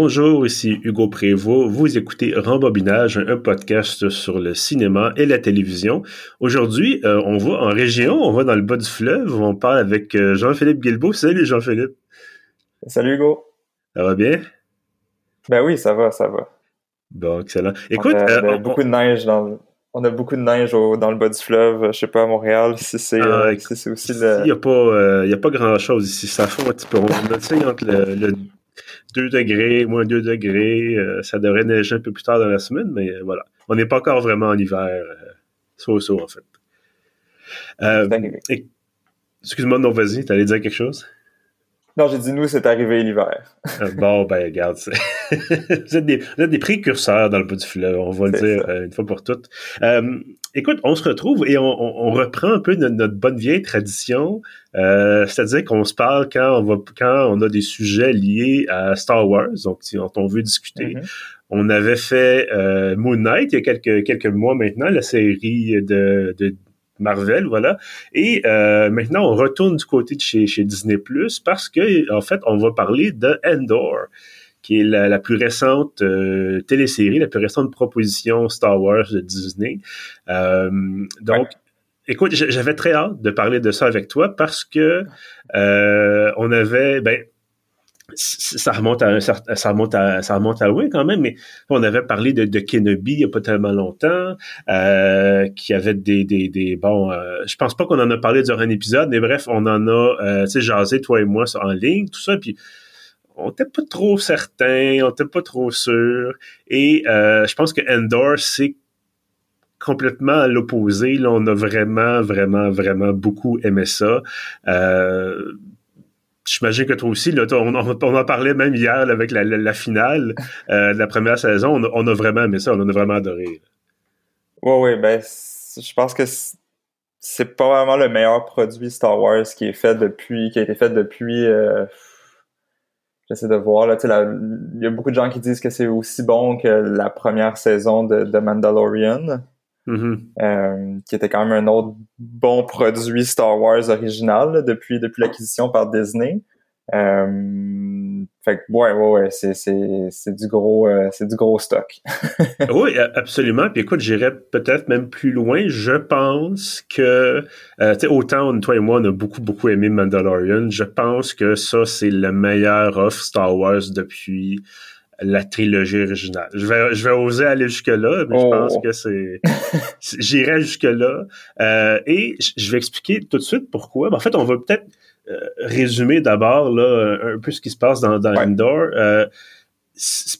Bonjour, ici Hugo Prévost. Vous écoutez Rembobinage, un podcast sur le cinéma et la télévision. Aujourd'hui, euh, on va en région, on va dans le bas du fleuve, on parle avec euh, Jean-Philippe Guilbeault. Salut Jean-Philippe. Salut Hugo. Ça va bien? Ben oui, ça va, ça va. Bon, excellent. Écoute, on a, euh, beaucoup de neige dans on a beaucoup de neige dans le bas du fleuve, je sais pas, à Montréal, si c'est ah, aussi le... Il n'y a pas, a pas grand-chose ici, ça fond un petit peu. On a, entre le 2 degrés, moins 2 degrés. Euh, ça devrait neiger un peu plus tard dans la semaine, mais euh, voilà. On n'est pas encore vraiment en hiver. Euh, so, en fait. Euh, Excuse-moi, non, vas-y, t'allais dire quelque chose? Non, j'ai dit nous, c'est arrivé l'hiver. bon, ben, regarde, vous, êtes des, vous êtes des précurseurs dans le bout du fleuve, on va le dire une fois pour toutes. Euh, écoute, on se retrouve et on, reprend un peu notre, bonne vieille tradition, euh, c'est-à-dire qu'on se parle quand on va quand on a des sujets liés à Star Wars, donc si on veut discuter. Mm-hmm. On avait fait euh, Moon Knight il y a quelques quelques mois maintenant, la série de, de Marvel, voilà. Et euh, maintenant, on retourne du côté de chez, chez Disney Plus parce que en fait, on va parler de Endor qui est la, plus récente euh, télésérie, la plus récente proposition Star Wars de Disney. Euh, donc, écoute, j'avais très hâte de parler de ça avec toi parce que euh, on avait, ben, ça remonte à ça remonte à ça remonte à loin quand même mais on avait parlé de, de Kenobi il y a pas tellement longtemps euh, qui avait des des, des bon euh, je pense pas qu'on en a parlé durant un épisode mais bref on en a euh, tu sais jasé toi et moi en ligne tout ça puis on n'était pas trop certain, on n'était pas trop sûr. Et euh, je pense que Endor, c'est complètement à l'opposé. Là, on a vraiment, vraiment, vraiment beaucoup aimé ça. Euh, J'imagine que toi aussi, on, en parlait même hier avec la, finale euh, de la première saison. On a, vraiment aimé ça, on a vraiment adoré. Oui, oui, ben, je pense que c'est pas vraiment le meilleur produit Star Wars qui est fait depuis, qui a été fait depuis j'essaie de voir. Là, il y a beaucoup de gens qui disent que c'est aussi bon que la première saison de, de Mandalorian. Mm-hmm. Euh, qui était quand même un autre bon produit Star Wars original depuis, depuis l'acquisition par Disney. Euh, fait que, ouais, ouais, ouais, c'est, c'est, c'est du gros, euh, c'est du gros stock. oui, absolument. Puis écoute, j'irais peut-être même plus loin. Je pense que, euh, tu sais, autant toi et moi, on a beaucoup, beaucoup aimé Mandalorian. Je pense que ça, c'est le meilleur off Star Wars depuis la trilogie originale. Je vais, je vais oser aller jusque-là, mais je pense oh. que c'est... J'irai jusque-là. Euh, et je vais expliquer tout de suite pourquoi. en fait, on va peut-être résumer d'abord là un peu ce qui se passe dans, dans Endor. Euh,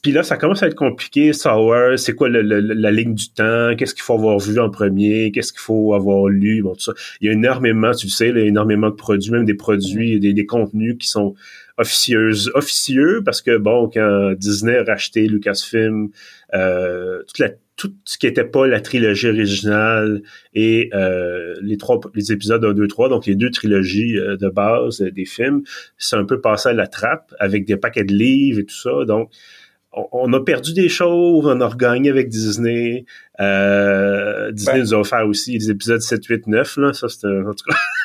puis là, ça commence à être compliqué. Wars, c'est quoi la ligne du temps? Qu'est-ce qu'il faut avoir vu en premier? Qu'est-ce qu'il faut avoir lu? Bon, tout ça. Il y a énormément, tu le sais, il y a énormément de produits, même des produits, des, des contenus qui sont officieuses, officieux, parce que bon, quand Disney a racheté Lucasfilm, euh, toute la tout ce qui n'était pas la trilogie originale et euh, les trois les épisodes 1, 2, 3, donc les deux trilogies euh, de base des films, c'est un peu passé à la trappe avec des paquets de livres et tout ça. Donc, on, a perdu des choses, on a regagné avec Disney. Euh, Disney nous a offert aussi les épisodes 7, 8, 9, là. Ça, c'était, en tout cas.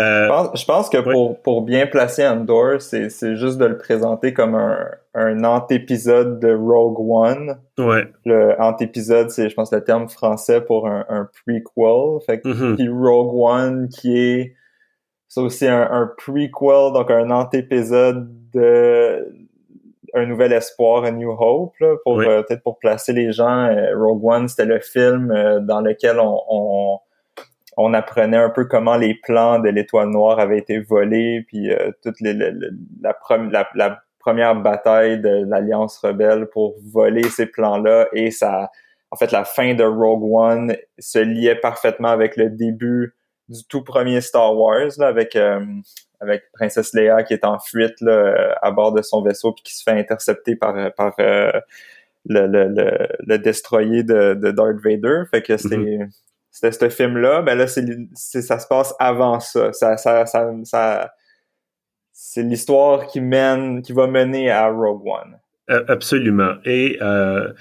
euh, je, pense, que pour, pour bien placer Andor, c'est, juste de le présenter comme un, un antépisode de Rogue One. Ouais. Le antépisode, c'est, je pense, le terme français pour un, un prequel. Fait que, mm-hmm. puis Rogue One, qui est, c'est aussi un, un prequel, donc un antépisode de un nouvel espoir, A New Hope, pour euh, peut-être pour placer les gens. Euh, Rogue One, c'était le film euh, dans lequel on, on, apprenait un peu comment les plans de l'Étoile Noire avaient été volés, puis toute les, la, la, la, première bataille de l'Alliance rebelle pour voler ces plans-là, et ça, en fait, la fin de Rogue One se liait parfaitement avec le début du tout premier Star Wars, là, avec avec Princesse Leia qui est en fuite là, à bord de son vaisseau puis qui se fait intercepter par par euh, le, le, le, destroyer de, de Darth Vader. Fait que c'était mm-hmm. C'était ce film-là. Ben là, c'est, ça se passe avant ça. Ça, ça, ça, c'est l'histoire qui mène, qui va mener à Rogue One. Absolument. Et euh,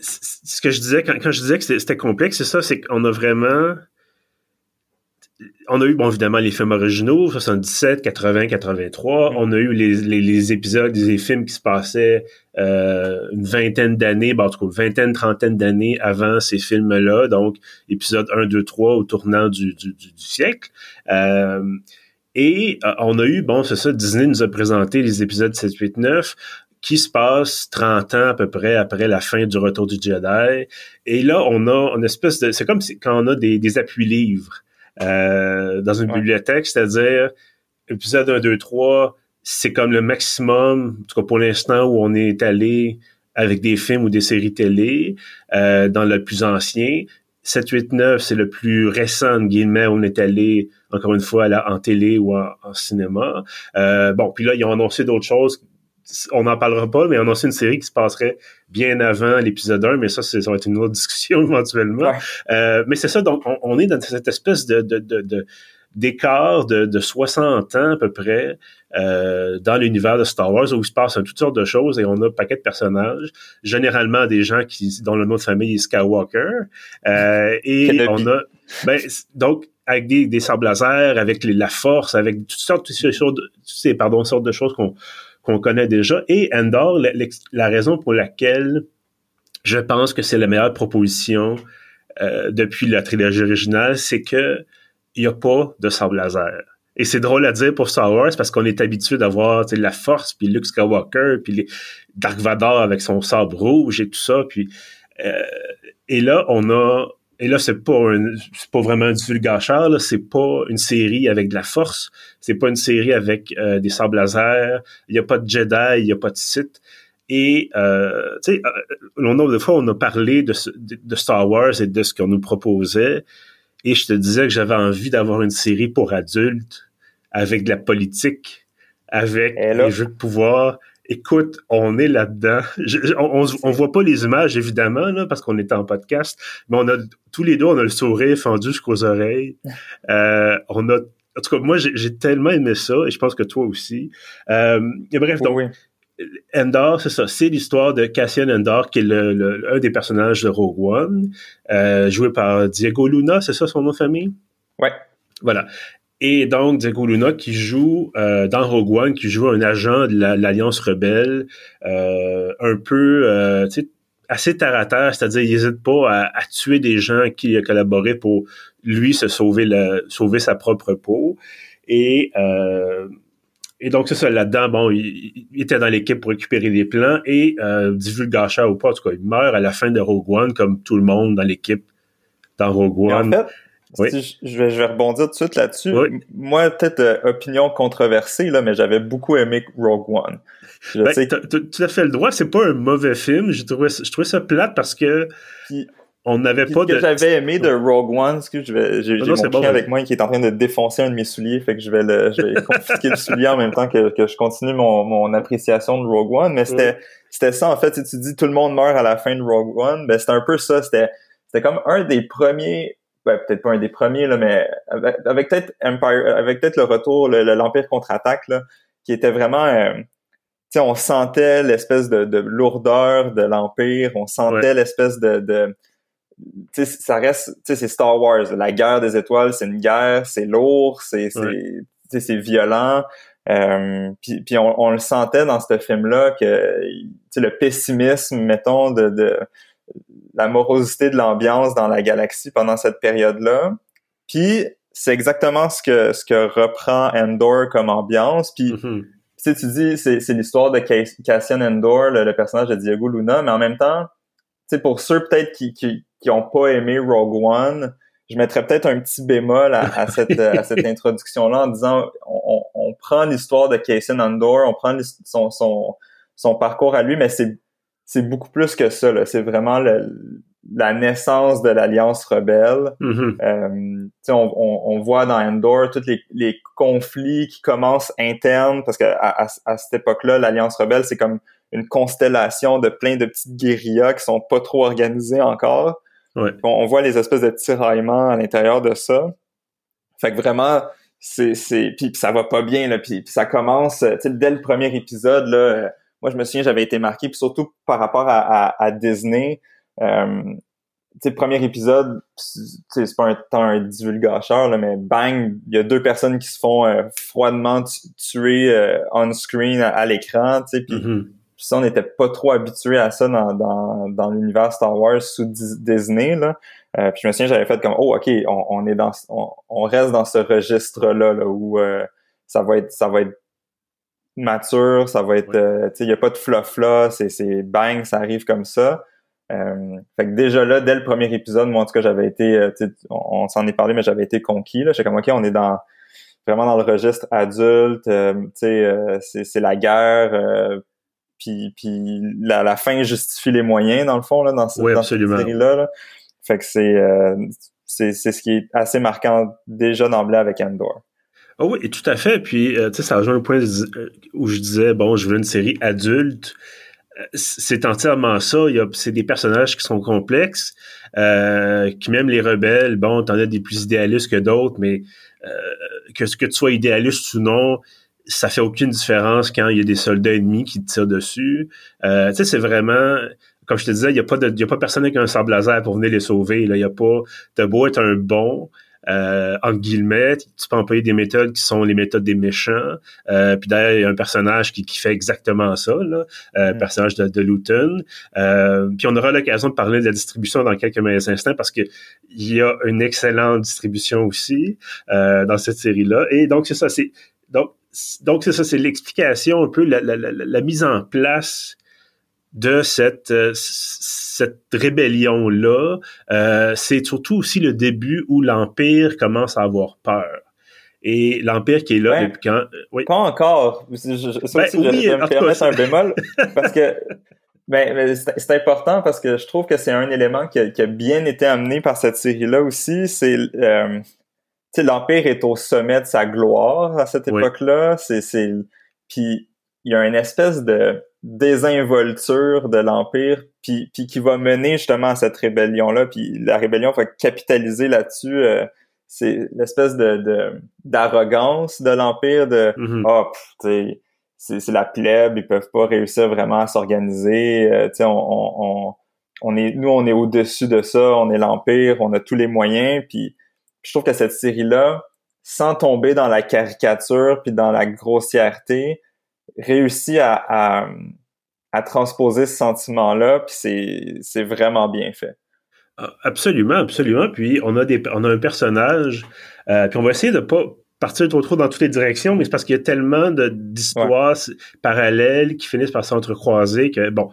ce que je disais quand je disais que c'était complexe, c'est ça, c'est qu'on a vraiment on a eu, bon, évidemment, les films originaux, 77, 80, 83. On a eu les, les, épisodes des films qui se passaient euh, une vingtaine d'années, ben, en tout cas, vingtaine, trentaine d'années avant ces films-là. Donc, épisode 1, 2, 3 au tournant du, du, du, siècle. Euh, et euh, on a eu, bon, c'est ça, Disney nous a présenté les épisodes 7, 8, 9 qui se passe 30 ans à peu près après la fin du Retour du Jedi. Et là, on a une espèce de... C'est comme quand on a des, des appuis-livres dans une bibliothèque, c'est-à-dire épisode 1, 2, 3, c'est comme le maximum, en tout cas pour l'instant, où on est allé avec des films ou des séries télé, euh, dans le plus ancien. 7, 8, 9, c'est le plus récent, guillemets, où on est allé, encore une fois, en télé ou en, cinéma. Euh, bon, puis là, ils ont annoncé d'autres choses on n'en parlera pas, mais on a aussi une série qui se passerait bien avant l'épisode 1, mais ça, ça va être une autre discussion éventuellement. Euh, mais c'est ça, donc on, est dans cette espèce de, d'écart de, 60 ans à peu près euh, dans l'univers de Star Wars où il se passe toutes sortes de choses et on a un paquet de personnages, généralement des gens qui dont le nom de famille est Skywalker. Euh, et on a ben, donc avec des, des sabres laser, avec la force, avec toutes sortes, toutes ces, toutes ces pardon, sortes de choses qu'on qu'on connaît déjà. Et Endor, la, raison pour laquelle je pense que c'est la meilleure proposition euh, depuis la trilogie originale, c'est que il n'y a pas de sable laser. Et c'est drôle à dire pour Star Wars parce qu'on est habitué d'avoir la force, puis Luke Skywalker, puis les Dark Vador avec son sabre rouge et tout ça. Puis, euh, et là, on a et là, c'est pas c'est pas vraiment un divulgateur, là, c'est pas une série avec de la force, c'est pas une série avec euh, des sables laser, il y a pas de Jedi, il y a pas de Sith. Et, euh, tu sais, euh, le nombre de fois, on a parlé de, de, Star Wars et de ce qu'on nous proposait, et je te disais que j'avais envie d'avoir une série pour adultes, avec de la politique, avec des jeux de pouvoir, Écoute, on est là-dedans. on, on, voit pas les images, évidemment, là, parce qu'on est en podcast, mais on a tous les deux, on a le sourire fendu jusqu'aux oreilles. Euh, on a, en tout cas, moi, j'ai tellement aimé ça, et je pense que toi aussi. Euh, et bref, donc, Endor, c'est ça, c'est l'histoire de Cassian Endor, qui est le, un des personnages de Rogue One, euh, joué par Diego Luna, c'est ça son nom de famille? Ouais. Voilà. Et donc, Diego Luna qui joue euh, dans Rogue One, qui joue un agent de l'Alliance rebelle, euh, un peu euh, assez terre à terre, c'est-à-dire il n'hésite pas à, tuer des gens qui a collaboré pour lui se sauver, sauver sa propre peau. Et, et donc, c'est ça, là-dedans, bon, il, était dans l'équipe pour récupérer les plans et euh, divulgateur ou pas, en tout cas, il meurt à la fin de Rogue One, comme tout le monde dans l'équipe dans Rogue One. Oui. je, vais, je vais rebondir tout de suite là-dessus. Moi, peut-être euh, opinion controversée, là, mais j'avais beaucoup aimé Rogue One. Je ben, sais... Tu as fait le droit, c'est pas un mauvais film. Je trouvais, je trouvais ça plate parce que on n'avait pas de... Ce que j'avais aimé de Rogue One, que je vais, j'ai, mon chien avec moi qui est en train de défoncer un de mes souliers, fait que je vais le, je vais confisquer le soulier en même temps que, que je continue mon, mon appréciation de Rogue One. Mais c'était, c'était ça, en fait, si tu dis tout le monde meurt à la fin de Rogue One, ben c'était un peu ça. C'était, c'était comme un des premiers ben, peut-être pas un des premiers, là, mais avec, peut-être Empire, avec peut-être le retour, l'Empire contre-attaque, là, qui était vraiment, euh, tu sais, on sentait l'espèce de, de, lourdeur de l'Empire, on sentait l'espèce de, de tu sais, ça reste, tu sais, c'est Star Wars, la guerre des étoiles, c'est une guerre, c'est lourd, c'est, c'est, c'est violent. Euh, puis, puis on, on, le sentait dans ce film-là que, tu sais, le pessimisme, mettons, de, de la morosité de l'ambiance dans la galaxie pendant cette période-là. Puis c'est exactement ce que ce que reprend Endor comme ambiance. Puis mm-hmm. tu dis c'est l'histoire de Cassian Endor, le, personnage de Diego Luna, mais en même temps, tu pour ceux peut-être qui, qui qui ont pas aimé Rogue One, je mettrais peut-être un petit bémol à, cette à cette introduction là en disant on, on prend l'histoire de Cassian Endor, on prend son son son parcours à lui, mais c'est c'est beaucoup plus que ça. C'est vraiment la naissance de l'Alliance rebelle. Mm-hmm. Euh, on, on, voit dans Endor tous les, les, conflits qui commencent internes, parce que à, à, cette époque-là, l'Alliance rebelle, c'est comme une constellation de plein de petites guérillas qui sont pas trop organisées encore. On, voit les espèces de tiraillements à l'intérieur de ça. Fait que vraiment, c'est, c'est, puis ça va pas bien là, puis, ça commence, dès le premier épisode là moi, je me souviens, j'avais été marqué, puis surtout par rapport à, à, Disney. Euh, sais, premier épisode, c'est pas un temps un divulgateur, là, mais bang, il y a deux personnes qui se font euh, froidement tuer euh, on screen à, l'écran, tu sais, puis mm-hmm. ça, on n'était pas trop habitué à ça dans, dans, dans l'univers Star Wars sous Disney, là. Euh, puis je me souviens, j'avais fait comme, oh, ok, on, on est dans, on, reste dans ce registre-là, là, où ça va être, ça va être mature, ça va être, tu sais, il y a pas de fluff là, c'est, c'est bang, ça arrive comme ça. Euh, fait que déjà là, dès le premier épisode, moi en tout cas, j'avais été, euh, on, s'en est parlé, mais j'avais été conquis. Là, j'étais comme ok, on est dans vraiment dans le registre adulte. Euh, tu sais, c'est, la guerre. puis, puis la, la, fin justifie les moyens dans le fond là, dans, cette série là. Fait que c'est, c'est, c'est ce qui est assez marquant déjà d'emblée avec Endor. Oh oui, tout à fait. Puis, tu sais, ça rejoint le point où je disais, bon, je veux une série adulte c'est entièrement ça. C'est des personnages qui sont complexes, euh, qui même les rebelles, bon, t'en as des plus idéalistes que d'autres, mais euh, que ce que tu sois idéaliste ou non, ça fait aucune différence quand il y a des soldats ennemis qui te tirent dessus. Euh, tu sais, c'est vraiment, comme je te disais, il n'y a pas de, y a pas personne avec un sable pour venir les sauver. Il y a pas, t'as beau être un bon, euh, entre guillemets, tu peux employer des méthodes qui sont les méthodes des méchants. Euh, puis d'ailleurs, il y a un personnage qui, qui fait exactement ça, là, euh, mm. personnage de, de Luton. Euh, puis on aura l'occasion de parler de la distribution dans quelques instants parce que il y a une excellente distribution aussi euh, dans cette série-là. Et donc c'est ça, c'est donc donc c'est ça, c'est l'explication un peu la, la, la, la, mise en place de cette, euh, cette rébellion-là, euh, c'est surtout aussi le début où l'Empire commence à avoir peur. Et l'Empire qui est là depuis quand... Euh, oui. Pas encore. Je, je, ben, je, oui, me permettre un bémol, parce que ben, c'est important parce que je trouve que c'est un élément qui a, qui a, bien été amené par cette série-là aussi. C'est euh, l'Empire est au sommet de sa gloire à cette époque-là. C'est, puis il y a une espèce de désinvolture de l'Empire, puis, puis qui va mener justement à cette rébellion-là, puis la rébellion va capitaliser là-dessus. Euh, c'est l'espèce de d'arrogance de, l'Empire, de mm-hmm. ah, oh, c'est la plèbe, ils peuvent pas réussir vraiment à s'organiser. Euh, on, on, on, est, nous, on est au-dessus de ça, on est l'Empire, on a tous les moyens, puis je trouve que cette série-là, sans tomber dans la caricature puis dans la grossièreté, réussi à, à, transposer ce sentiment-là, puis c'est vraiment bien fait. Ah, absolument, absolument. Puis on a des on a un personnage, euh, puis on va essayer de pas partir trop trop dans toutes les directions, mais c'est parce qu'il y a tellement d'histoires parallèles qui finissent par s'entrecroiser que, bon,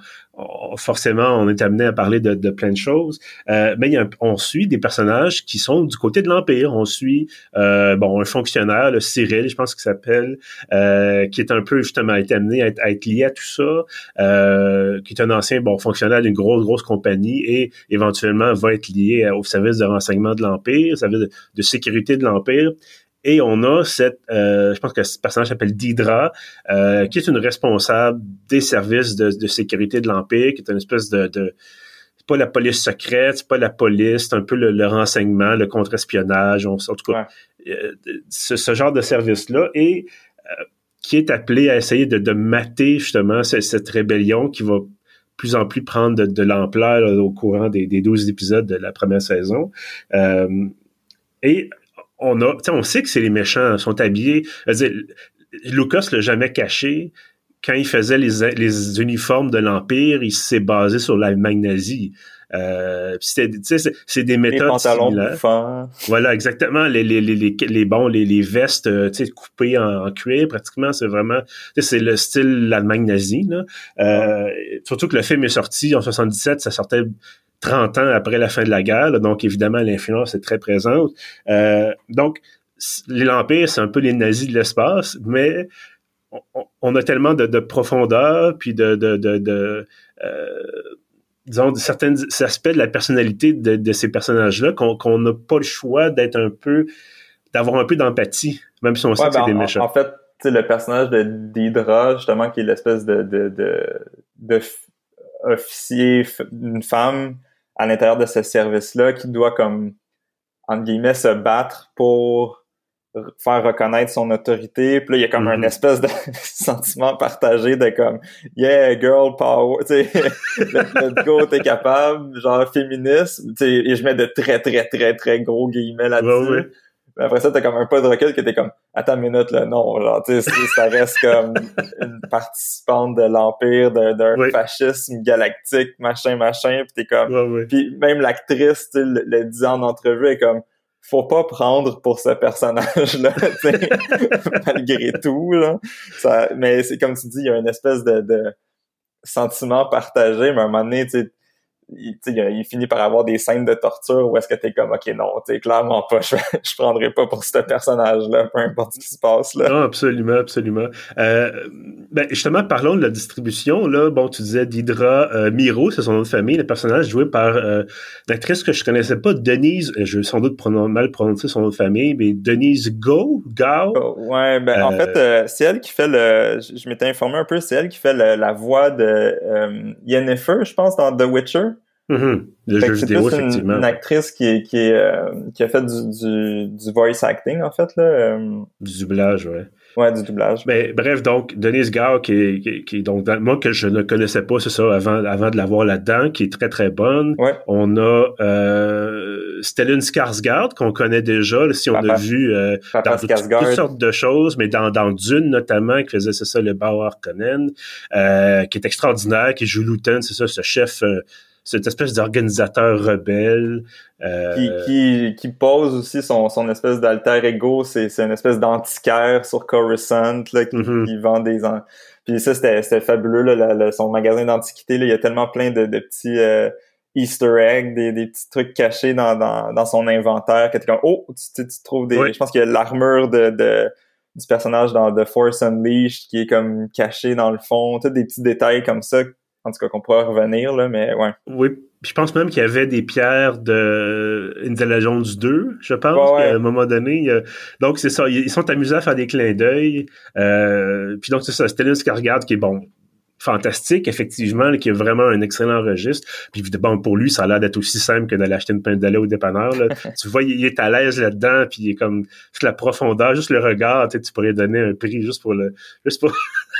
forcément, on est amené à parler de, de plein de choses. Euh, mais il y a on suit des personnages qui sont du côté de l'Empire. On suit, euh, bon, un fonctionnaire, le Cyril, je pense qu'il s'appelle, euh, qui est un peu, justement, été amené à être, lié à tout ça, euh, qui est un ancien, bon, fonctionnaire d'une grosse, grosse compagnie et éventuellement va être lié au service de renseignement de l'Empire, au service de sécurité de l'Empire. Et on a cette, euh, je pense que ce personnage s'appelle Didra, euh, qui est une responsable des services de, de sécurité de l'Empire, qui est une espèce de, de c'est pas la police secrète, c'est pas la police, c'est un peu le, renseignement, le contre-espionnage, en tout cas, euh, ce, ce, genre de service-là, et euh, qui est appelé à essayer de, de mater justement cette, cette, rébellion qui va plus en plus prendre de, de l'ampleur au courant des, des 12 épisodes de la première saison. Euh, et on a, on sait que c'est les méchants, sont habillés. Dire, Lucas l'a jamais caché. Quand il faisait les, les uniformes de l'Empire, il s'est basé sur l'Allemagne nazie. Euh, c'est des méthodes les similaires. Voilà, exactement. Les, les, les, les, les bons, les, les vestes euh, coupées en, cuir, pratiquement, c'est vraiment... C'est le style l'Allemagne nazie. Là. Euh, surtout que le film est sorti en 77, ça sortait 30 ans après la fin de la guerre, donc évidemment l'influence est très présente. Euh, donc l'Empire, c'est un peu les nazis de l'espace, mais on, a tellement de, profondeur, puis de, de, de euh, disons, de certains aspects de la personnalité de, ces personnages-là qu'on n'a pas le choix d'être un peu, d'avoir un peu d'empathie, même si on sait que c'est ben, des méchants. En, fait, le personnage de d'Hydra, justement, qui est l'espèce de, de, de, officier, une femme, à l'intérieur de ce service-là qui doit comme entre guillemets se battre pour faire reconnaître son autorité. Puis là, il y a comme un mm-hmm. espèce de sentiment partagé de comme Yeah, girl power, tu sais, let's go, t'es capable, genre féministe. Et je mets de très, très, très, très gros guillemets là-dessus. Après ça, t'as comme un pas de recul que t'es comme Attends une minute là, non, genre, tu sais, ça reste comme une participante de l'Empire, d'un fascisme galactique, machin, machin, pis t'es comme. Puis même l'actrice, tu le, le dit en entrevue, est comme faut pas prendre pour ce personnage-là, malgré tout. Là. Ça, mais c'est comme tu dis, il y a une espèce de, de sentiment partagé, mais à un moment donné, tu il, il, finit par avoir des scènes de torture où est-ce que t'es comme ok non t'es clairement pas je, je prendrai pas pour ce personnage là peu importe ce qui se passe là. Non absolument absolument. Euh, ben justement parlons de la distribution là. Bon tu disais d'Hydra euh, Miro c'est son nom de famille le personnage joué par euh, actrice que je connaissais pas Denise euh, je vais sans doute mal prononcer son nom de famille mais Denise Go Gao? Oh, ouais ben en fait euh, c'est elle qui fait le je, m'étais informé un peu c'est elle qui fait la voix de Yennefer je pense dans The Witcher Mm-hmm. Le jeu vidéo, effectivement. Une, actrice qui, qui, euh, qui a fait du, du, du, voice acting, en fait. Là, euh. Du doublage, ouais. Ouais, du doublage. Mais bref, donc, Denise Gao, qui est, qui, qui donc, moi, que je ne connaissais pas, c'est ça, avant, avant de la voir là-dedans, qui est très, très bonne. Ouais. On a euh, Stellan Skarsgård, qu'on connaît déjà, là, si on a vu euh, dans toutes, sortes de choses, mais dans, dans Dune, notamment, qui faisait, c'est ça, le Bauer Conan, euh, qui est extraordinaire, qui joue Luton, c'est ça, ce chef... Euh, cette espèce d'organisateur rebelle. Euh... Qui, qui, qui, pose aussi son, son espèce d'alter ego, c'est, c'est une espèce d'antiquaire sur Coruscant, là, qui, mm-hmm. qui vend des... Puis ça, c'était, fabuleux, là, son magasin d'antiquité, il y a tellement plein de, de petits... Euh, Easter eggs, des, des, petits trucs cachés dans, dans, dans son inventaire, que t'es comme, oh, tu, tu, trouves des... Je pense qu'il y a l'armure de, de, du personnage dans The Force Unleashed qui est comme caché dans le fond, tous des petits détails comme ça en tout cas qu'on pourra revenir, là, mais ouais. Oui, je pense même qu'il y avait des pierres de Indiana Jones 2, je pense, à un moment donné. Donc, c'est ça, ils sont amusés à faire des clins d'œil. Euh, puis donc, c'est ça, Stellan Skarsgård qui est bon, fantastique, effectivement, qui a vraiment un excellent registre. Puis évidemment, pour lui, ça a l'air d'être aussi simple que d'aller acheter une pinte de lait au dépanneur. Là. tu vois, il est à l'aise là-dedans, puis il est comme juste la profondeur, juste le regard, tu, sais, tu pourrais donner un prix juste pour le juste pour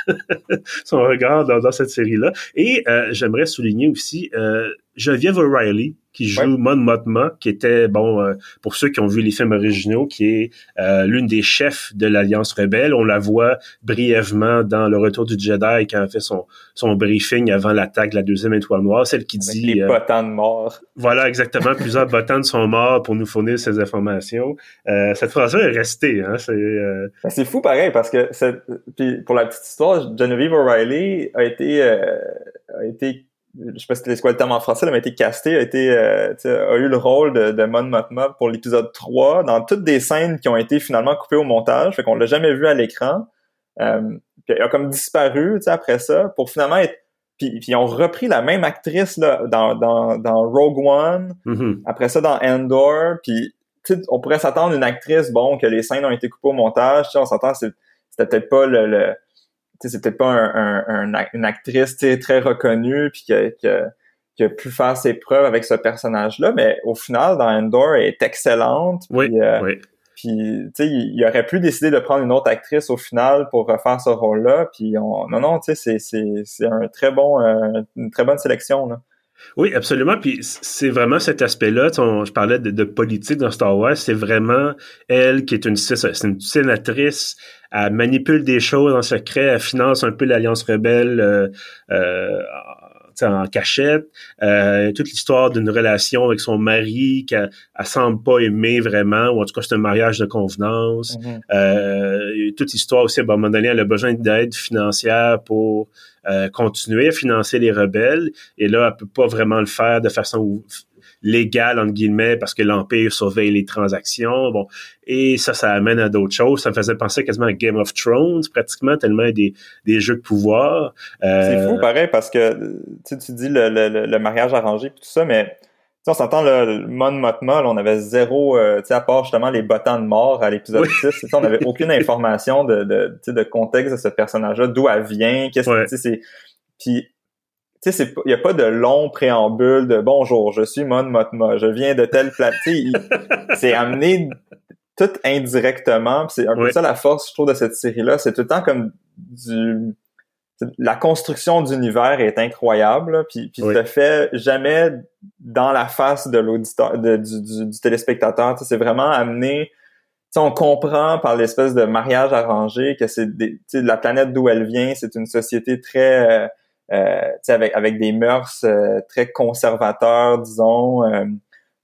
son regard dans, cette série-là. Et euh, j'aimerais souligner aussi euh, Geneviève O'Reilly, qui joue Mon Mothma, qui était, bon, euh, pour ceux qui ont vu les films originaux, qui est euh, l'une des chefs de l'Alliance rebelle. On la voit brièvement dans Le Retour du Jedi quand elle fait son, son briefing avant l'attaque de la deuxième étoile noire, celle qui dit... les euh, botans de mort. Voilà, exactement. Plusieurs botans sont morts pour nous fournir ces informations. cette phrase-là est restée. Hein, c'est, ben, c'est fou pareil, parce que puis pour la petite histoire, Genevieve O'Reilly a été, a été je sais pas si c'était quoi le terme en français, elle a été castée, a été euh, a eu le rôle de, de Mon Mothma pour l'épisode 3 dans toutes des scènes qui ont été finalement coupées au montage, fait qu'on l'a jamais vu à l'écran. Euh, puis elle a comme disparu après ça pour finalement être puis, puis ils ont repris la même actrice là dans, dans, dans Rogue One, mm-hmm. après ça dans Endor, puis on pourrait s'attendre une actrice bon que les scènes ont été coupées au montage, on s'entend c'était peut-être pas le, le c'était pas un, une actrice très reconnue puis qui a, qui, a, pu faire ses preuves avec ce personnage-là, mais au final, dans Endor, elle est excellente. Oui, euh, oui. Puis, tu sais, il, aurait pu décider de prendre une autre actrice au final pour refaire ce rôle-là. Puis, on, non, non, tu sais, c'est un très bon, euh, une très bonne sélection, là. Oui, absolument. Puis c'est vraiment cet aspect-là. Je parlais de, politique dans Star Wars. C'est vraiment elle qui est une, une sénatrice. Elle manipule des choses en secret. Elle finance un peu l'Alliance rebelle euh, euh, en cachette. Euh, toute l'histoire d'une relation avec son mari qu'elle ne semble pas aimer vraiment, ou en tout cas c'est un mariage de convenance. Mm-hmm. euh, toute l'histoire aussi, à un moment donné, elle a besoin d'aide financière pour euh, continuer à financer les rebelles. Et là, elle peut pas vraiment le faire de façon légal entre guillemets parce que l'empire surveille les transactions bon. Et ça ça amène à d'autres choses. Ça me faisait penser quasiment à Game of Thrones pratiquement tellement des, des jeux de pouvoir. Euh... c'est fou pareil parce que tu dis le, le, le mariage arrangé et tout ça mais on s'entend le Mon Motma, on avait zéro, euh, à part justement les bottins de mort à l'épisode 6, on n'avait aucune information de, de, de contexte de ce personnage-là, d'où elle vient, qu'est-ce que c'est. Puis tu sais, il n'y a pas de long préambule de bonjour, je suis Mon Motma, je viens de telle planète. c'est amené tout indirectement. C'est un peu ça la force, je trouve, de cette série-là. C'est tout le temps comme du la construction d'univers est incroyable, puis, puis oui. fait jamais dans la face de l'auditeur, du, du, du, téléspectateur. C'est vraiment amené. on comprend par l'espèce de mariage arrangé que c'est la planète d'où elle vient, c'est une société très euh avec avec des mœurs euh, très conservateurs, disons. Euh,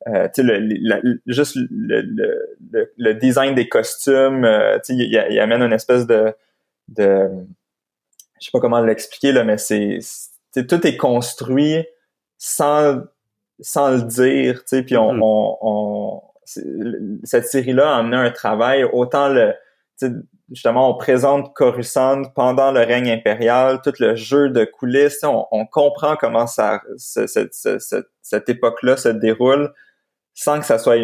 euh le, juste le, le, le, design des costumes, il, il amène une espèce de, de je sais pas comment l'expliquer là, mais c'est, tout est construit sans sans le dire, tu sais, puis on, mm-hmm. on, on cette série-là a amené un travail autant le justement on présente Coruscant pendant le règne impérial, tout le jeu de coulisses, on, on comprend comment ça cette, cette époque-là se déroule sans que ça soit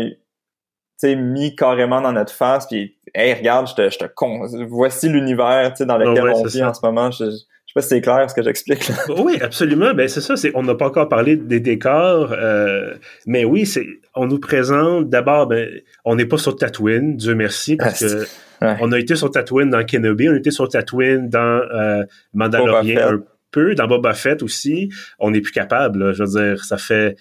mis carrément dans notre face, puis hey, regarde, je te, je te con... voici l'univers dans lequel on vit en ce moment. Je sais pas si c'est clair ce que j'explique. Oui, absolument. Ben c'est ça. C'est on n'a pas encore parlé des décors, euh, mais oui, c'est on nous présente d'abord. Ben, on n'est pas sur Tatooine, Dieu merci, parce que on a été sur Tatooine dans Kenobi, on a été sur Tatooine dans euh, Mandalorian peu. Dans Boba Fett aussi, on n'est plus capable. Je veux dire, ça fait...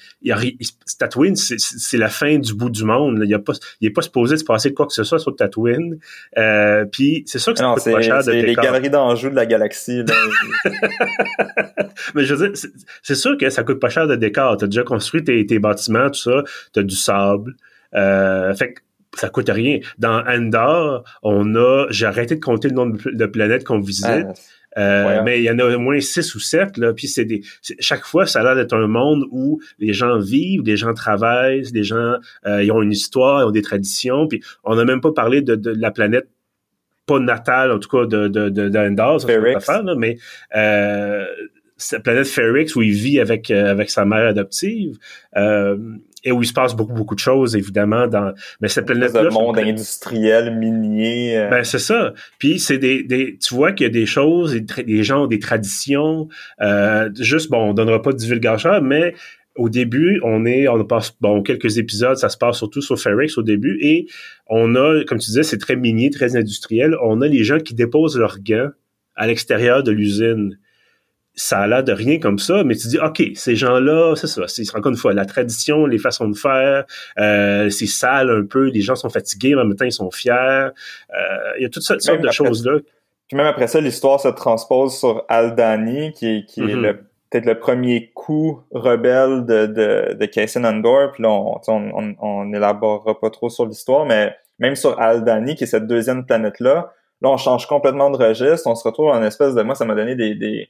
Tatooine, c'est la fin du bout du monde. Il n'est pas, il pas supposé se passer quoi que ce soit sur Tatooine. Euh, Puis c'est ça que ça non, coûte pas cher de C'est les galeries d'enjeux de la galaxie. Mais je veux dire, c'est sûr que ça coûte pas cher de décor. Tu as déjà construit tes, tes bâtiments, tout ça. Tu as du sable. Euh, fait que ça coûte rien. Dans Endor, on a, j'ai arrêté de compter le nombre de planètes qu'on visite. Ah, euh, mais il y en a au moins six ou sept, là. Puis c'est des. Chaque fois, ça a l'air d'être un monde où les gens vivent, les gens travaillent, les gens euh, ils ont une histoire, ils ont des traditions. Puis on n'a même pas parlé de, de, la planète pas natale, en tout cas de de, de, là, mais euh, cette planète Ferrix où il vit avec euh, avec sa mère adoptive. Euh, et où il se passe beaucoup beaucoup de choses évidemment dans mais cette planète là monde industriel minier euh. ben c'est ça puis c'est des, des tu vois qu'il y a des choses des gens ont des traditions euh, juste bon on donnera pas de divulgation mais au début, on est, on passe, bon, quelques épisodes, ça se passe surtout sur Ferrix au début, et on a, comme tu disais, c'est très minier, très industriel. On a les gens qui déposent leurs gants à l'extérieur de l'usine ça a l'air de rien comme ça, mais tu dis, OK, ces gens-là, c'est ça, c'est encore une fois la tradition, les façons de faire, euh, c'est sale un peu, les gens sont fatigués, mais en même temps, ils sont fiers. Euh, il y a toutes sortes, de choses-là. Puis même après ça, l'histoire se transpose sur Aldani, qui est, qui est mm-hmm. peut-être le premier coup rebelle de, de, de Cassian Andor. Puis là, on, on, on, élaborera pas trop sur l'histoire, mais même sur Aldani, qui est cette deuxième planète-là, là, on change complètement de registre. On se retrouve en espèce de... Moi, ça m'a donné des, des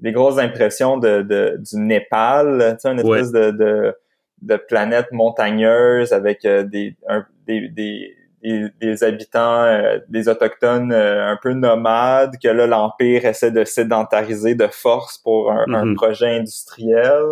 des grosses impressions de, de du Népal, tu sais, une espèce de, de, de, planète montagneuse avec euh, des, des, des, des, habitants, euh, des autochtones euh, un peu nomades, que là, l'Empire essaie de sédentariser de force pour un, un mm-hmm. projet industriel.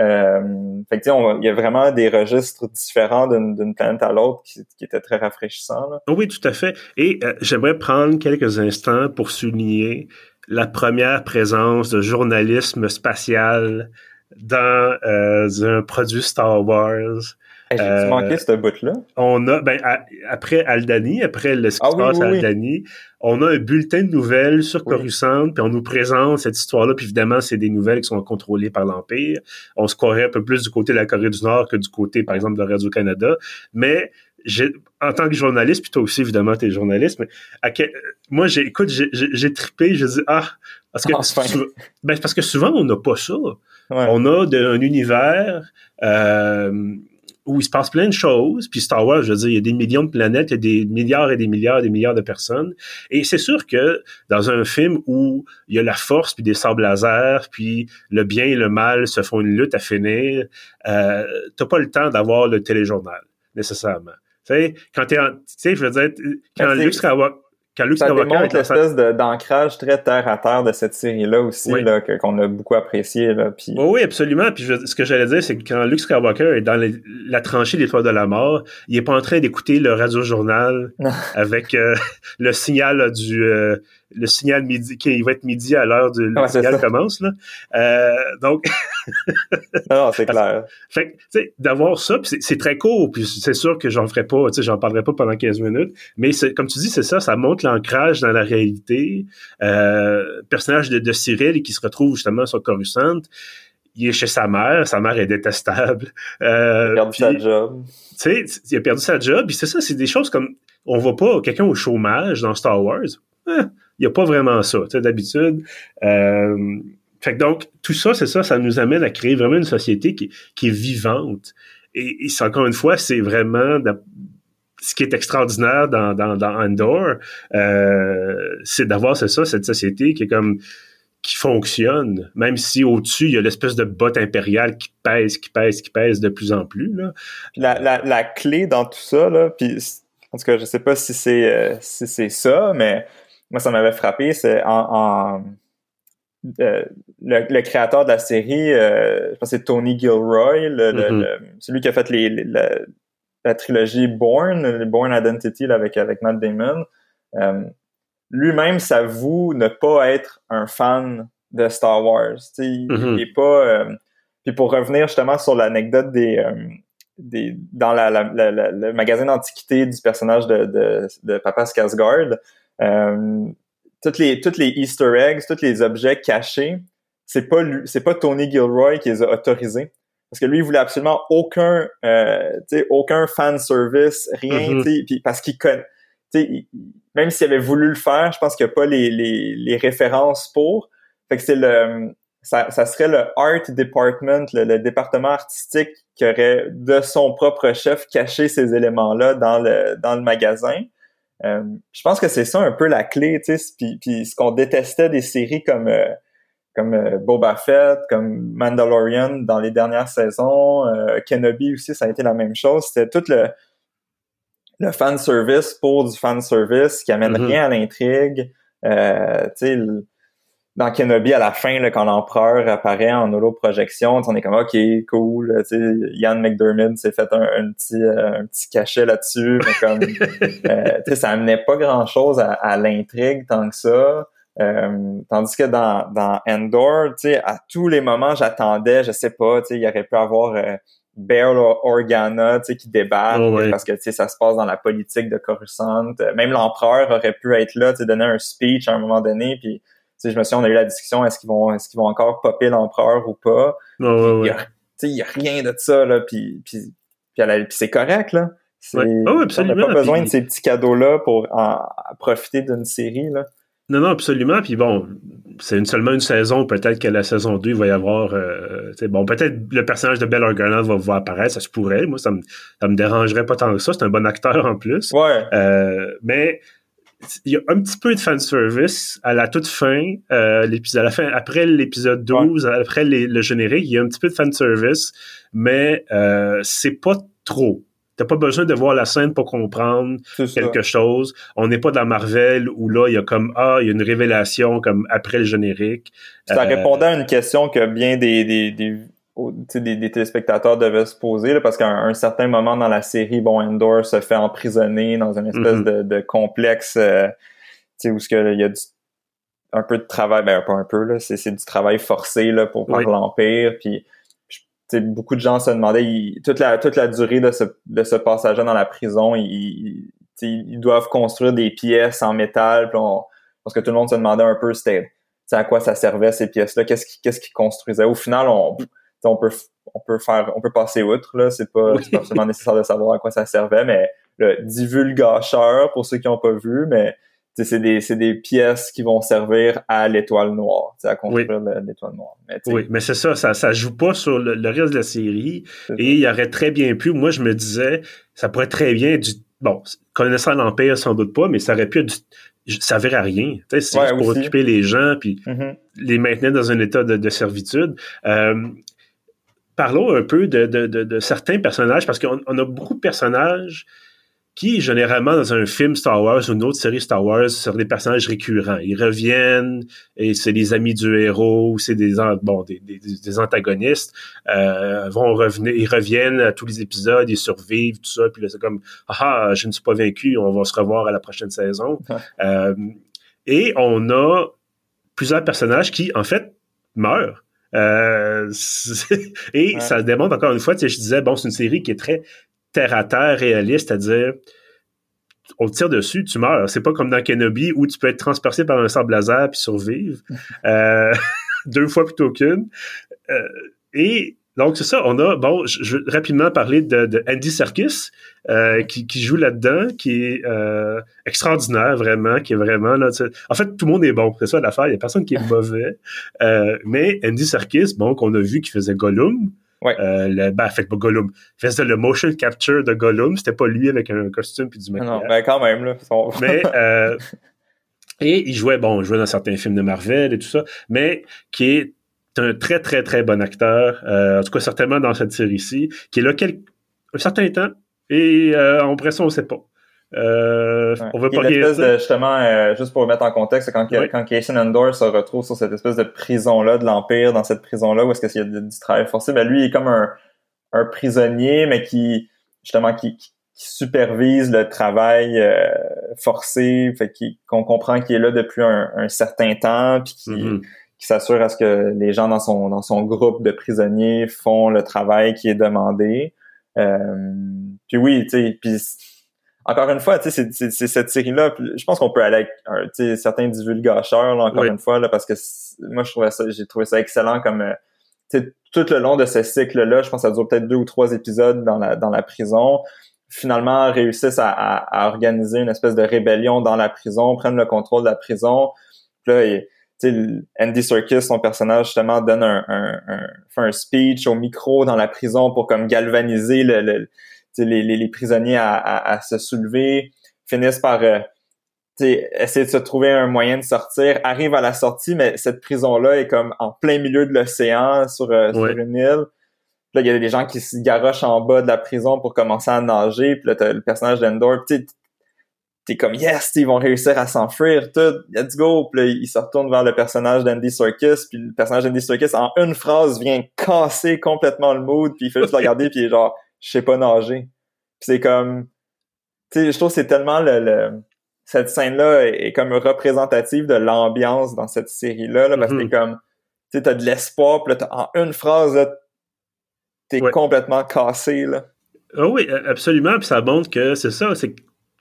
Euh, fait que, il y a vraiment des registres différents d'une planète à l'autre qui, qui étaient très rafraîchissants. Là. Oui, tout à fait. Et j'aimerais prendre quelques instants pour souligner la première présence de journalisme spatial dans euh, un produit Star Wars. J'ai euh, manqué ce bout-là? On a, ben, après Aldani, après le ce qui ah se passe à Aldani, on a un bulletin de nouvelles sur Coruscant, puis on nous présente cette histoire-là, puis évidemment, c'est des nouvelles qui sont contrôlées par l'Empire. On se croirait un peu plus du côté de la Corée du Nord que du côté, par exemple, de Radio-Canada. Mais en tant que journaliste, puis toi aussi, évidemment, tu es journaliste, mais moi, j'ai, écoute, j'ai trippé, je dis, ah, parce que, ben, parce que souvent, on n'a pas ça. On a un univers euh, où il se passe plein de choses, puis Star Wars, je veux dire, il y a des millions de planètes, il y a des milliards et des milliards et des milliards de personnes, et c'est sûr que dans un film où il y a la force, puis des sables laser, puis le bien et le mal se font une lutte à finir, euh, t'as pas le temps d'avoir le téléjournal, nécessairement. Tu sais, quand t'es en, tu sais, je veux dire, quand Luke Skywalker, quand Luke ça démontre l'espèce d'ancrage très terre à terre de cette série-là aussi, là, qu'on a beaucoup apprécié. Là, puis... oui, absolument. Puis ce que j'allais dire, c'est que quand Luke Skywalker est dans la tranchée des toits de la mort, il est pas en train d'écouter le radio-journal avec euh, le signal du, euh, le signal midi, qu'il va être midi à l'heure du signal commence. Là. Euh, donc, non, c'est clair. Fait tu d'avoir ça, c'est très court, puis c'est sûr que j'en ferai pas, tu sais, j'en parlerai pas pendant 15 minutes, mais comme tu dis, c'est ça, ça montre l'ancrage dans la réalité. Euh, personnage de, de Cyril qui se retrouve justement sur Coruscant, il est chez sa mère, sa mère est détestable. Euh, il a perdu sa job. Tu sais, il a perdu sa job, puis c'est ça, c'est des choses comme on voit pas quelqu'un au chômage dans Star Wars. Hein, il n'y a pas vraiment ça, d'habitude. Euh, fait que donc, tout ça, c'est ça, ça nous amène à créer vraiment une société qui, est vivante. Et, et encore une fois, c'est vraiment ce qui est extraordinaire dans, dans, Andor, euh, c'est d'avoir, c'est ça, cette société qui est comme qui fonctionne, même si au-dessus, il y a l'espèce de botte impériale qui pèse, qui pèse, qui pèse de plus en plus. La, clé dans tout ça, puis en tout cas, je sais pas si c'est euh, si c'est ça, mais moi, ça m'avait frappé, c'est en, en euh, le, créateur de la série, euh, je pense que c'est Tony Gilroy, le, mm-hmm. celui qui a fait les, la, trilogie Born, Born Identity avec, avec Matt Damon lui-même s'avoue ne pas être un fan de Star Wars. Il, mm-hmm. est pas. Euh, puis pour revenir justement sur l'anecdote des, euh, des dans la, le magasin d'antiquité du personnage de, de, de Papa Skarsgård, euh, toutes les toutes les Easter eggs, tous les objets cachés, c'est pas c'est pas Tony Gilroy qui les a autorisés parce que lui il voulait absolument aucun euh, aucun fan service rien mm-hmm. puis parce qu'il connaît même s'il avait voulu le faire, je pense qu'il n'y a pas les, les, les, références pour. Fait que c'est le ça, ça, serait le art department, le, département artistique qui aurait de son propre chef caché ces éléments-là dans le dans le magasin. Euh, je pense que c'est ça un peu la clé, tu sais. Puis, puis ce qu'on détestait des séries comme euh, comme euh, Boba Fett, comme Mandalorian dans les dernières saisons, Kenobi aussi, ça a été la même chose. C'était tout le le fan service pour du fan service qui amène mm-hmm. rien à l'intrigue. Euh, tu sais, dans Kenobi, à la fin, là, quand l'empereur apparaît en holo-projection, on est comme OK, cool. Tu sais, Ian McDermott s'est fait un, petit euh, un petit cachet là-dessus, mais comme euh, tu sais, ça amenait pas grand-chose à, l'intrigue tant que ça. Euh, tandis que dans, dans Endor, tu sais, à tous les moments, j'attendais, je sais pas, tu sais, il aurait pu avoir Bail Organa, tu sais, qui débarque oh, parce que, tu sais, ça se passe dans la politique de Coruscant. Même l'empereur aurait pu être là, tu sais, donner un speech à un moment donné, puis, je me souviens, on a eu la discussion, est-ce qu'ils vont, est-ce qu'ils vont encore popper l'empereur ou pas? Oh, tu sais, il y a rien de ça, là, puis, puis, puis, c'est correct, là. Oh, on n'a pas besoin de ces petits cadeaux-là pour en, profiter d'une série, là. Non, non, absolument. Puis bon, c'est une, seulement une saison. Peut-être que la saison 2, il va y avoir. Euh, bon, peut-être le personnage de Organa va, va apparaître. Ça se pourrait. Moi, ça me, ça me dérangerait pas tant que ça. C'est un bon acteur en plus. Ouais. Euh, mais il y a un petit peu de fanservice à la toute fin, euh, l'épisode, à la fin, après l'épisode 12, après le générique, il y a un petit peu de fanservice, mais euh, c'est pas trop. T'as pas besoin de voir la scène pour comprendre quelque chose. On n'est pas dans Marvel où là, il y a comme Ah, il y a une révélation comme après le générique. Ça euh, répondait à une question que bien des, des, des, des, téléspectateurs devaient se poser, là, parce qu'à un, certain moment dans la série, bon, Endor se fait emprisonner dans une espèce mm-hmm. de, de, complexe euh, où il y a du, un peu de travail, ben pas un peu, là, c'est, du travail forcé là, pour par l'Empire. Puis beaucoup de gens se demandaient, toute, la, toute la durée de ce, de ce passage-là dans la prison, ils, ils, doivent construire des pièces en métal. parce que tout le monde se demandait un peu c'était à quoi ça servait ces pièces-là, qu'est-ce qu'ils qu'est-ce qu'ils construisaient. Au final, on, on peut on peut faire on peut passer outre là, c'est pas, pas forcément nécessaire de savoir à quoi ça servait, mais le divulgacheur pour ceux qui n'ont pas vu, mais c'est des, des pièces qui vont servir à l'étoile noire, à construire l'étoile noire. Mais, oui, mais c'est ça, ça, ça joue pas sur le, reste de la série. Et il y aurait très bien pu, moi je me disais, ça pourrait très bien du. Bon, connaissant l'Empire, sans doute pas, mais ça aurait pu ça verrait à rien. C'est pour occuper les gens puis mm-hmm. les maintenir dans un état de, servitude. Euh, parlons un peu de, de, de, certains personnages, parce qu'on a beaucoup de personnages qui, généralement, dans un film Star Wars ou une autre série Star Wars, sont des personnages récurrents. Ils reviennent et c'est des amis du héros, ou c'est des, bon, des, des, antagonistes, euh, vont revenir, ils reviennent à tous les épisodes, ils survivent, tout ça, puis là, c'est comme, ah, je ne suis pas vaincu, on va se revoir à la prochaine saison. Euh, Et on a plusieurs personnages qui, en fait, meurent. Euh, et ça démontre encore une fois, tu sais, je disais, bon, c'est une série qui est très terre à terre, réaliste, c'est-à-dire on te tire dessus, tu meurs. C'est pas comme dans Kenobi où tu peux être transpercé par un sable laser puis survivre. Euh, deux fois plutôt qu'une. Euh, et donc, c'est ça, on a, bon, je, vais rapidement parler de, Andy Serkis, euh, qui, joue là-dedans, qui est euh, extraordinaire, vraiment, qui est vraiment, là, en fait, tout le monde est bon, c'est ça l'affaire, il n'y a personne qui est mauvais, euh, mais Andy Serkis, bon, qu'on a vu qui faisait Gollum, Ouais. le, ben, fait pas Gollum. Il faisait le motion capture de Gollum. C'était pas lui avec un costume puis du maquillage. Non, ben quand même, là. mais, et il jouait, bon, il jouait dans certains films de Marvel et tout ça, mais qui est un très, très, très bon acteur, euh, en tout cas certainement dans cette série-ci, qui est là quel... un certain temps, et euh, en ça, on ne sait pas. Euh, On veut pas de, justement, euh, juste pour mettre en contexte, quand, quand Jason Endor se retrouve sur cette espèce de prison-là de l'Empire, dans cette prison-là, où est-ce qu'il y a du travail forcé, ben lui, il est comme un, un prisonnier, mais qui, justement, qui, qui supervise le travail euh, forcé, fait qu'on comprend qu'il est là depuis un, un certain temps, puis qui, mm-hmm qui s'assure à ce que les gens dans son dans son groupe de prisonniers font le travail qui est demandé. Euh, puis oui, tu sais, puis encore une fois, tu sais, c'est cette série-là. Je pense qu'on peut aller avec sais certains divulgateurs, là, encore une fois, là, parce que moi, je trouvais ça, j'ai trouvé ça excellent comme euh, sais tout le long de ce cycle-là. Je pense que ça dure peut-être deux ou trois épisodes dans la dans la prison. Finalement, réussissent à, à, organiser une espèce de rébellion dans la prison, prennent le contrôle de la prison. Puis là, Andy Serkis, son personnage, justement, donne un, un, fait un speech au micro dans la prison pour comme galvaniser le, les, les, prisonniers à, à, se soulever, finissent par euh, essayer de se trouver un moyen de sortir, arrive à la sortie, mais cette prison-là est comme en plein milieu de l'océan sur, euh, sur une île. Là, il y a des gens qui se garochent en bas de la prison pour commencer à nager. Puis là, t'as le personnage d'Endor t'es comme yes, ils vont réussir à s'enfuir, tout, let's go. Puis là, il se retourne vers le personnage d'Andy Serkis, puis le personnage d'Andy Serkis, en une phrase, vient casser complètement le mood, puis il fait juste le regarder, puis il est genre, je sais pas nager. Puis c'est comme, tu sais, je trouve que c'est tellement le, cette scène-là est, comme représentative de l'ambiance dans cette série-là, là, parce que mm-hmm. comme, tu sais, t'as de l'espoir, puis là, en une phrase, là, t'es complètement cassé, là. Ah oui, absolument. Puis ça montre que c'est ça, c'est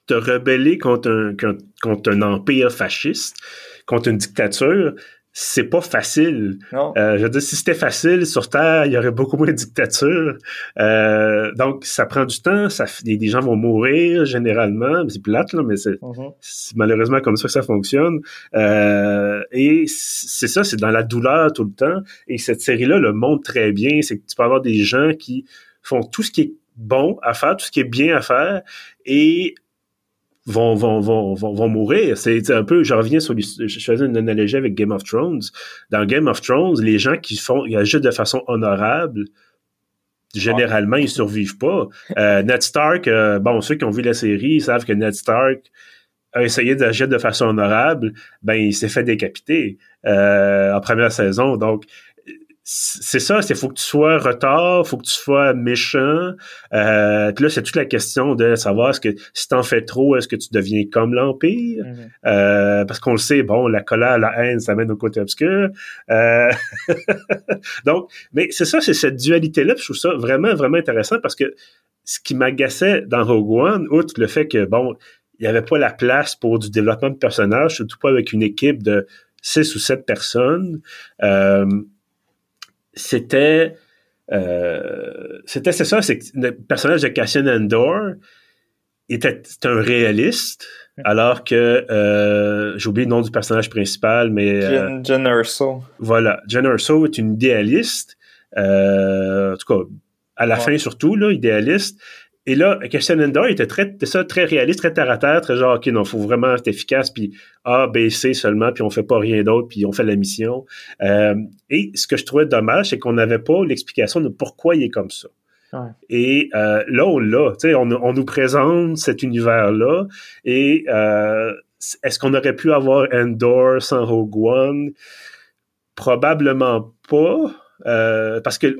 te rebeller contre un, contre un empire fasciste, contre une dictature, c'est pas facile. Euh, je veux dire, si c'était facile sur Terre, il y aurait beaucoup moins de dictature. Euh, donc, ça prend du temps. Ça, des, gens vont mourir généralement. C'est plate, là, mais c'est malheureusement comme ça que ça fonctionne. Euh, et c'est ça, c'est dans la douleur tout le temps. Et cette série-là le montre très bien. C'est que tu peux avoir des gens qui font tout ce qui est bon à faire, tout ce qui est bien à faire, et vont, vont, vont, vont, mourir. C'est un peu, je reviens sur, je faisais une analogie avec Game of Thrones. Dans Game of Thrones, les gens qui font, ils agissent de façon honorable, généralement, ils survivent pas. Euh, Ned Stark, euh, bon, ceux qui ont vu la série, savent que Ned Stark a essayé d'agir de façon honorable, ben, il s'est fait décapiter euh, en première saison. Donc, c'est ça, c'est faut que tu sois retard, faut que tu sois méchant. Euh, puis là, c'est toute la question de savoir est-ce que si t'en fais trop, est-ce que tu deviens comme l'Empire? Mm-hmm. euh, parce qu'on le sait, bon, la colère, la haine, ça mène au côté obscur. Euh, donc, mais c'est ça, c'est cette dualité-là, je trouve ça vraiment, vraiment intéressant parce que ce qui m'agaçait dans Rogue One, outre le fait que, bon, il n'y avait pas la place pour du développement de personnage, surtout pas avec une équipe de six ou sept personnes. Euh, c'était euh, c'était c'est ça, c'est que le personnage de Cassian Endor était, un réaliste, alors que euh, j'ai oublié le nom du personnage principal, mais euh, Jen, Urso. Voilà, Jen Urso est une idéaliste, en tout cas à la fin surtout là, idéaliste, et là, Christian Endor était très, ça, très réaliste, très terre à terre, très genre, OK, non, faut vraiment être efficace, puis A, B, C seulement, puis on fait pas rien d'autre, puis on fait la mission. Euh, et ce que je trouvais dommage, c'est qu'on n'avait pas l'explication de pourquoi il est comme ça. Et euh, là, on l'a, tu sais, on, on, nous présente cet univers-là, et euh, est-ce qu'on aurait pu avoir Endor sans Rogue One? Probablement pas. Euh, parce que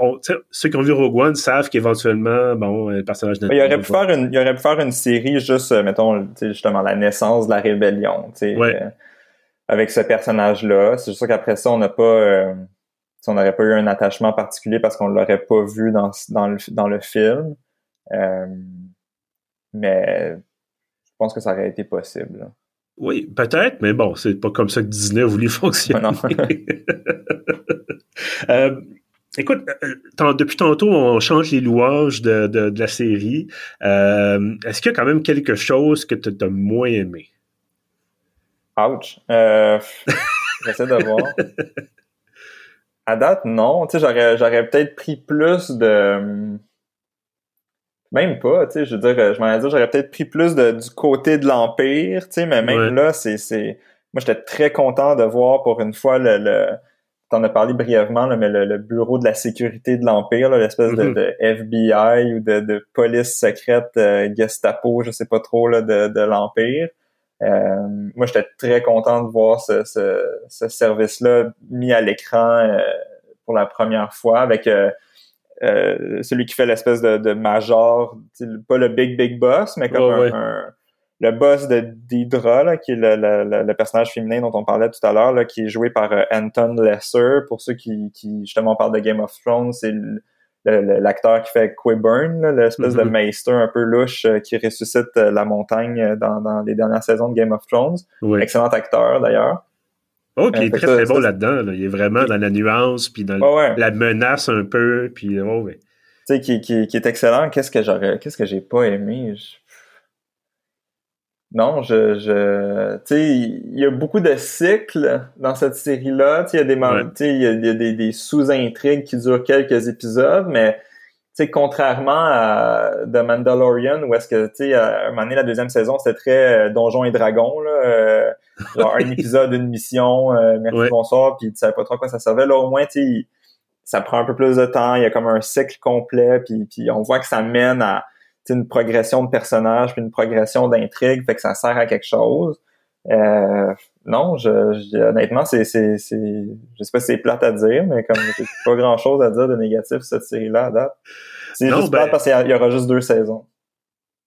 ceux qui ont vu Rogue One savent qu'éventuellement, bon, le personnage de. Il aurait, pu faire une, il aurait pu faire une série juste, euh, mettons, justement, la naissance de la rébellion. Ouais. Euh, avec ce personnage-là. C'est sûr qu'après ça, on n'a pas, euh, on n'aurait pas eu un attachement particulier parce qu'on l'aurait pas vu dans, dans, le, dans le film. Euh, mais je pense que ça aurait été possible. Oui, peut-être, mais bon, c'est pas comme ça que Disney a voulu fonctionner. euh, écoute, euh, depuis tantôt, on change les louanges de, de, la série. Euh, est-ce qu'il y a quand même quelque chose que tu as moins aimé? Ouch. Euh, J'essaie de voir. À date, non. Tu sais, j'aurais, j'aurais peut-être pris plus de. Même pas, tu sais, je veux dire, je m'en dit, j'aurais peut-être pris plus de, du côté de l'Empire, tu sais, mais même là, c'est, c'est. Moi, j'étais très content de voir pour une fois le. le... T'en as parlé brièvement, là, mais le, bureau de la sécurité de l'Empire, l'espèce de, mm-hmm. FBI ou de, de police secrète euh, Gestapo, je sais pas trop, là, de, de l'Empire. Euh, moi, j'étais très content de voir ce, ce, service-là mis à l'écran euh, pour la première fois avec euh, celui qui fait l'espèce de, de major, pas le big big boss, mais comme un, le boss de d'Hydra, qui est le, le, personnage féminin dont on parlait tout à l'heure, qui est joué par Anton Lesser. Pour ceux qui, qui justement parlent de Game of Thrones, c'est l'acteur qui fait Quiburn, l'espèce de mm-hmm. maester un peu louche euh, qui ressuscite euh, la montagne euh, dans, les dernières saisons de Game of Thrones. Excellent acteur d'ailleurs. Oh, puis il est très très bon là-dedans. Il est vraiment dans la nuance, puis dans la menace un peu, puis oh, Tu sais, qui, qui, est excellent. Qu'est-ce que j'aurais, qu'est-ce que j'ai pas aimé? Non, je, je, tu sais, il y a beaucoup de cycles dans cette série-là. Tu sais, il y a des, il y a, y a des, des sous-intrigues qui durent quelques épisodes, mais tu sais, contrairement à The Mandalorian, où est-ce que, tu sais, à un moment donné, la deuxième saison, c'était très euh, Donjons et Dragons, là, euh, genre un épisode, une mission, euh, merci, bonsoir, puis tu savais pas trop à quoi ça servait. Là, au moins, tu ça prend un peu plus de temps, il y a comme un cycle complet, puis, puis on voit que ça mène à une progression de personnage puis une progression d'intrigue, fait que ça sert à quelque chose. Euh, non, je, honnêtement, c'est, c'est, c'est, je sais pas si c'est plate à dire, mais comme j'ai pas grand chose à dire de négatif cette série-là à date. C'est juste ben... plate parce qu'il y aura juste deux saisons.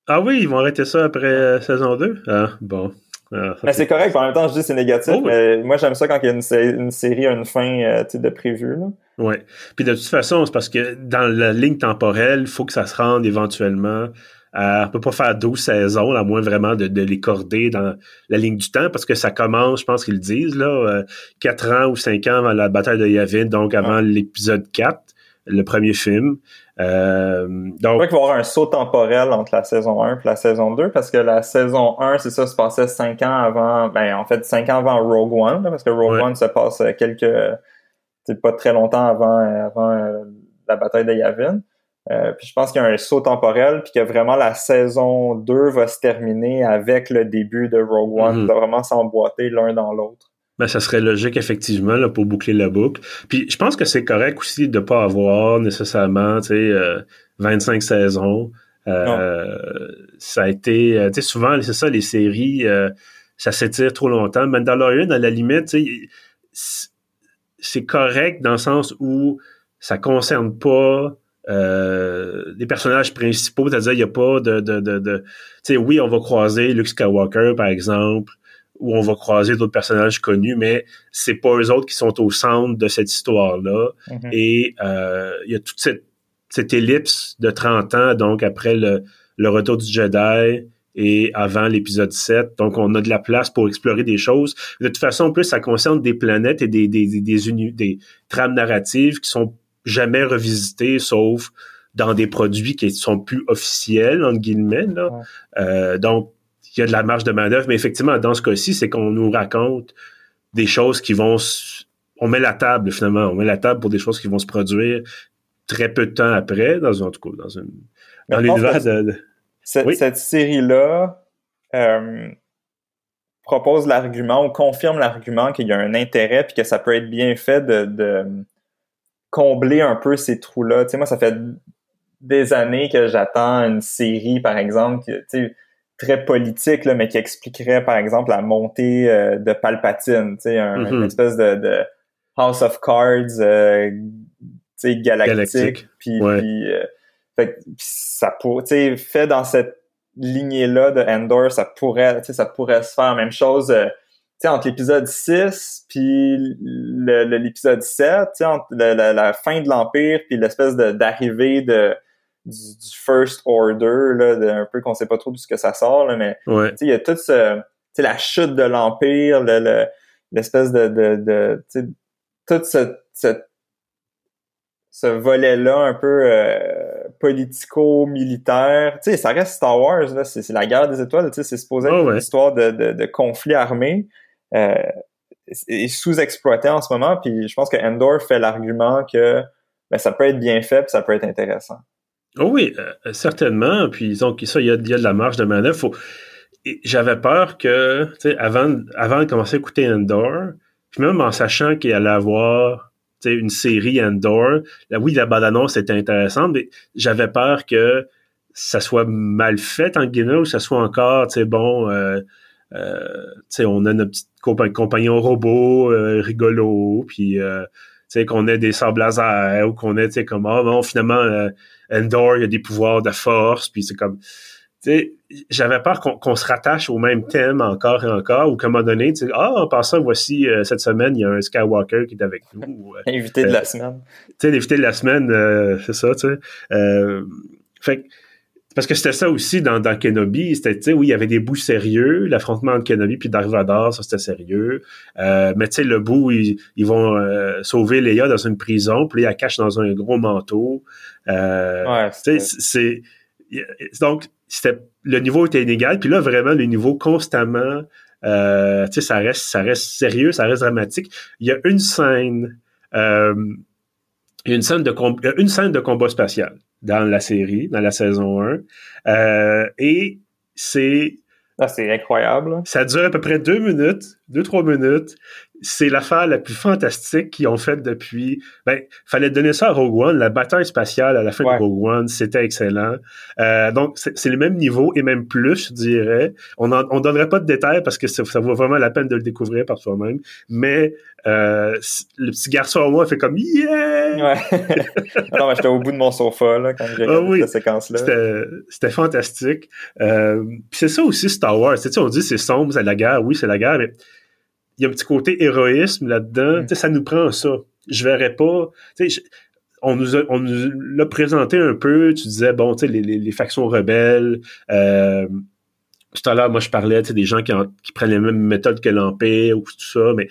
Ah oui, ils vont arrêter ça après euh, saison 2? Ah, bon. Ah, mais c'est correct, en même temps, je dis c'est négatif, oh mais moi j'aime ça quand il y a une, une série a une fin euh, de prévu. Là. Oui. Puis de toute façon, c'est parce que dans la ligne temporelle, il faut que ça se rende éventuellement à, on peut pas faire 12 saisons, à moins vraiment de, les corder dans la ligne du temps, parce que ça commence, je pense qu'ils le disent, là, 4 euh, ans ou 5 ans avant la bataille de Yavin, donc avant l'épisode 4, le premier film. Euh, donc, je crois qu'il va y avoir un saut temporel entre la saison 1 et la saison 2, parce que la saison 1, c'est ça, se passait 5 ans avant, ben en fait 5 ans avant Rogue One, parce que Rogue One se passe quelques c'est pas très longtemps avant, avant euh, la bataille de Yavin. Euh, puis je pense qu'il y a un saut temporel, puis que vraiment la saison 2 va se terminer avec le début de Rogue One, mm va vraiment s'emboîter l'un dans l'autre. Ben, ça serait logique, effectivement, là, pour boucler la boucle. Puis je pense que c'est correct aussi de ne pas avoir nécessairement, tu sais, 25 euh, saisons. ça a été, tu sais, souvent, c'est ça, les séries, ça s'étire trop longtemps. Mandalorian, à la limite, c'est correct dans le sens où ça concerne pas euh, les personnages principaux, c'est-à-dire il n'y a pas de, de, de, tu sais, oui, on va croiser Luke Skywalker, par exemple, ou on va croiser d'autres personnages connus, mais c'est pas eux autres qui sont au centre de cette histoire-là. Mm-hmm. Et euh, il y a toute cette, cette ellipse de 30 ans, donc après le, le retour du Jedi, et avant l'épisode 7. Donc, on a de la place pour explorer des choses. De toute façon, en plus, ça concerne des planètes et des, des, des, des, des trames narratives qui sont jamais revisitées, sauf dans des produits qui sont plus officiels, entre guillemets. Là. Euh, donc, il y a de la marge de manœuvre, mais effectivement, dans ce cas-ci, c'est qu'on nous raconte des choses qui vont... On met la table, finalement. On met la table pour des choses qui vont se produire très peu de temps après, dans, en tout cas, dans, une, dans l'univers de cette, série-là euh, propose l'argument ou confirme l'argument qu'il y a un intérêt puis que ça peut être bien fait de, combler un peu ces trous-là. Tu sais, moi, ça fait des années que j'attends une série, par exemple, tu sais, très politique, là, mais qui expliquerait, par exemple, la montée euh, de Palpatine, tu sais, un, une mm-hmm. espèce de, House of Cards euh, tu sais, galactique. Puis, fait ça pour, fait dans cette lignée-là de Endor, ça pourrait, ça pourrait se faire. Même chose, euh, entre l'épisode 6 puis l'épisode 7, entre la, fin de l'Empire puis l'espèce d'arrivée de, du, First Order, là, un peu qu'on sait pas trop de ce que ça sort, là, mais il y a toute ce, la chute de l'Empire, l'espèce de, de, de tout ce, ce, volet-là un peu euh, politico-militaire. Tu sais, ça reste Star Wars, là, c'est, la guerre des étoiles, tu sais, c'est supposé être une histoire de, de, de conflit armé. Euh, est sous-exploité en ce moment, puis je pense que Endor fait l'argument que ben, ça peut être bien fait, puis ça peut être intéressant. Oh oui, euh, certainement. Puis donc ça, il y a, de la marge de manœuvre. J'avais peur que, tu sais, avant, avant de commencer à écouter Endor, puis même en sachant qu'il allait avoir une série Endor, là, oui, la bande-annonce était intéressante, mais j'avais peur que ça soit mal fait en guillemets ou ça soit encore, tu bon, euh, euh, on a notre petit compagnon robot euh, rigolo, puis euh, sais, qu'on ait des sables laser ou qu'on ait, tu sais, comme, ah, bon, finalement, euh, Endor, il y a des pouvoirs de force, puis c'est comme, tu sais, j'avais peur qu'on se rattache au même thème encore et encore, ou qu'à un moment donné, tu sais, ah, en passant, voici, cette semaine, il y a un Skywalker qui est avec nous. Invité de la semaine. Tu sais, l'invité de la semaine, c'est ça, tu sais. fait que, parce que c'était ça aussi dans, dans Kenobi, c'était, tu sais, oui, il y avait des bouts sérieux, l'affrontement entre Kenobi puis Darth Vader, ça c'était sérieux. Euh, mais tu sais, le bout, ils, ils vont euh, sauver Leia dans une prison, puis elle cache dans un gros manteau. Euh, ouais, c'est, donc c'était le niveau était inégal, puis là vraiment le niveau constamment, euh, tu sais, ça reste, ça reste sérieux, ça reste dramatique. Il y a une scène, euh, une scène de une scène de combat spatial dans la série, dans la saison 1. Euh, et c'est... Ah, c'est incroyable. Ça dure à peu près deux minutes, deux, trois minutes c'est l'affaire la plus fantastique qu'ils ont faite depuis. Ben, fallait donner ça à Rogue One. La bataille spatiale à la fin de Rogue One, c'était excellent. Euh, donc, c'est le même niveau et même plus, je dirais. On ne on donnerait pas de détails parce que ça, vaut vraiment la peine de le découvrir par soi-même. Mais euh, le petit garçon à moi fait comme Yeah! Ouais. non, mais j'étais au bout de mon sofa là, quand j'ai ah, cette séquence-là. C'était fantastique. Euh, c'est ça aussi Star Wars. Tu sais, on dit c'est sombre, c'est la guerre. Oui, c'est la guerre, mais il y a un petit côté héroïsme là-dedans. Mm. Ça nous prend ça. Je verrais pas. on nous on nous l'a présenté un peu. Tu disais bon, tu sais, les, les, factions rebelles. Euh, tout à l'heure, moi, je parlais des gens qui, qui prennent les mêmes méthodes que l'Empire ou tout ça, mais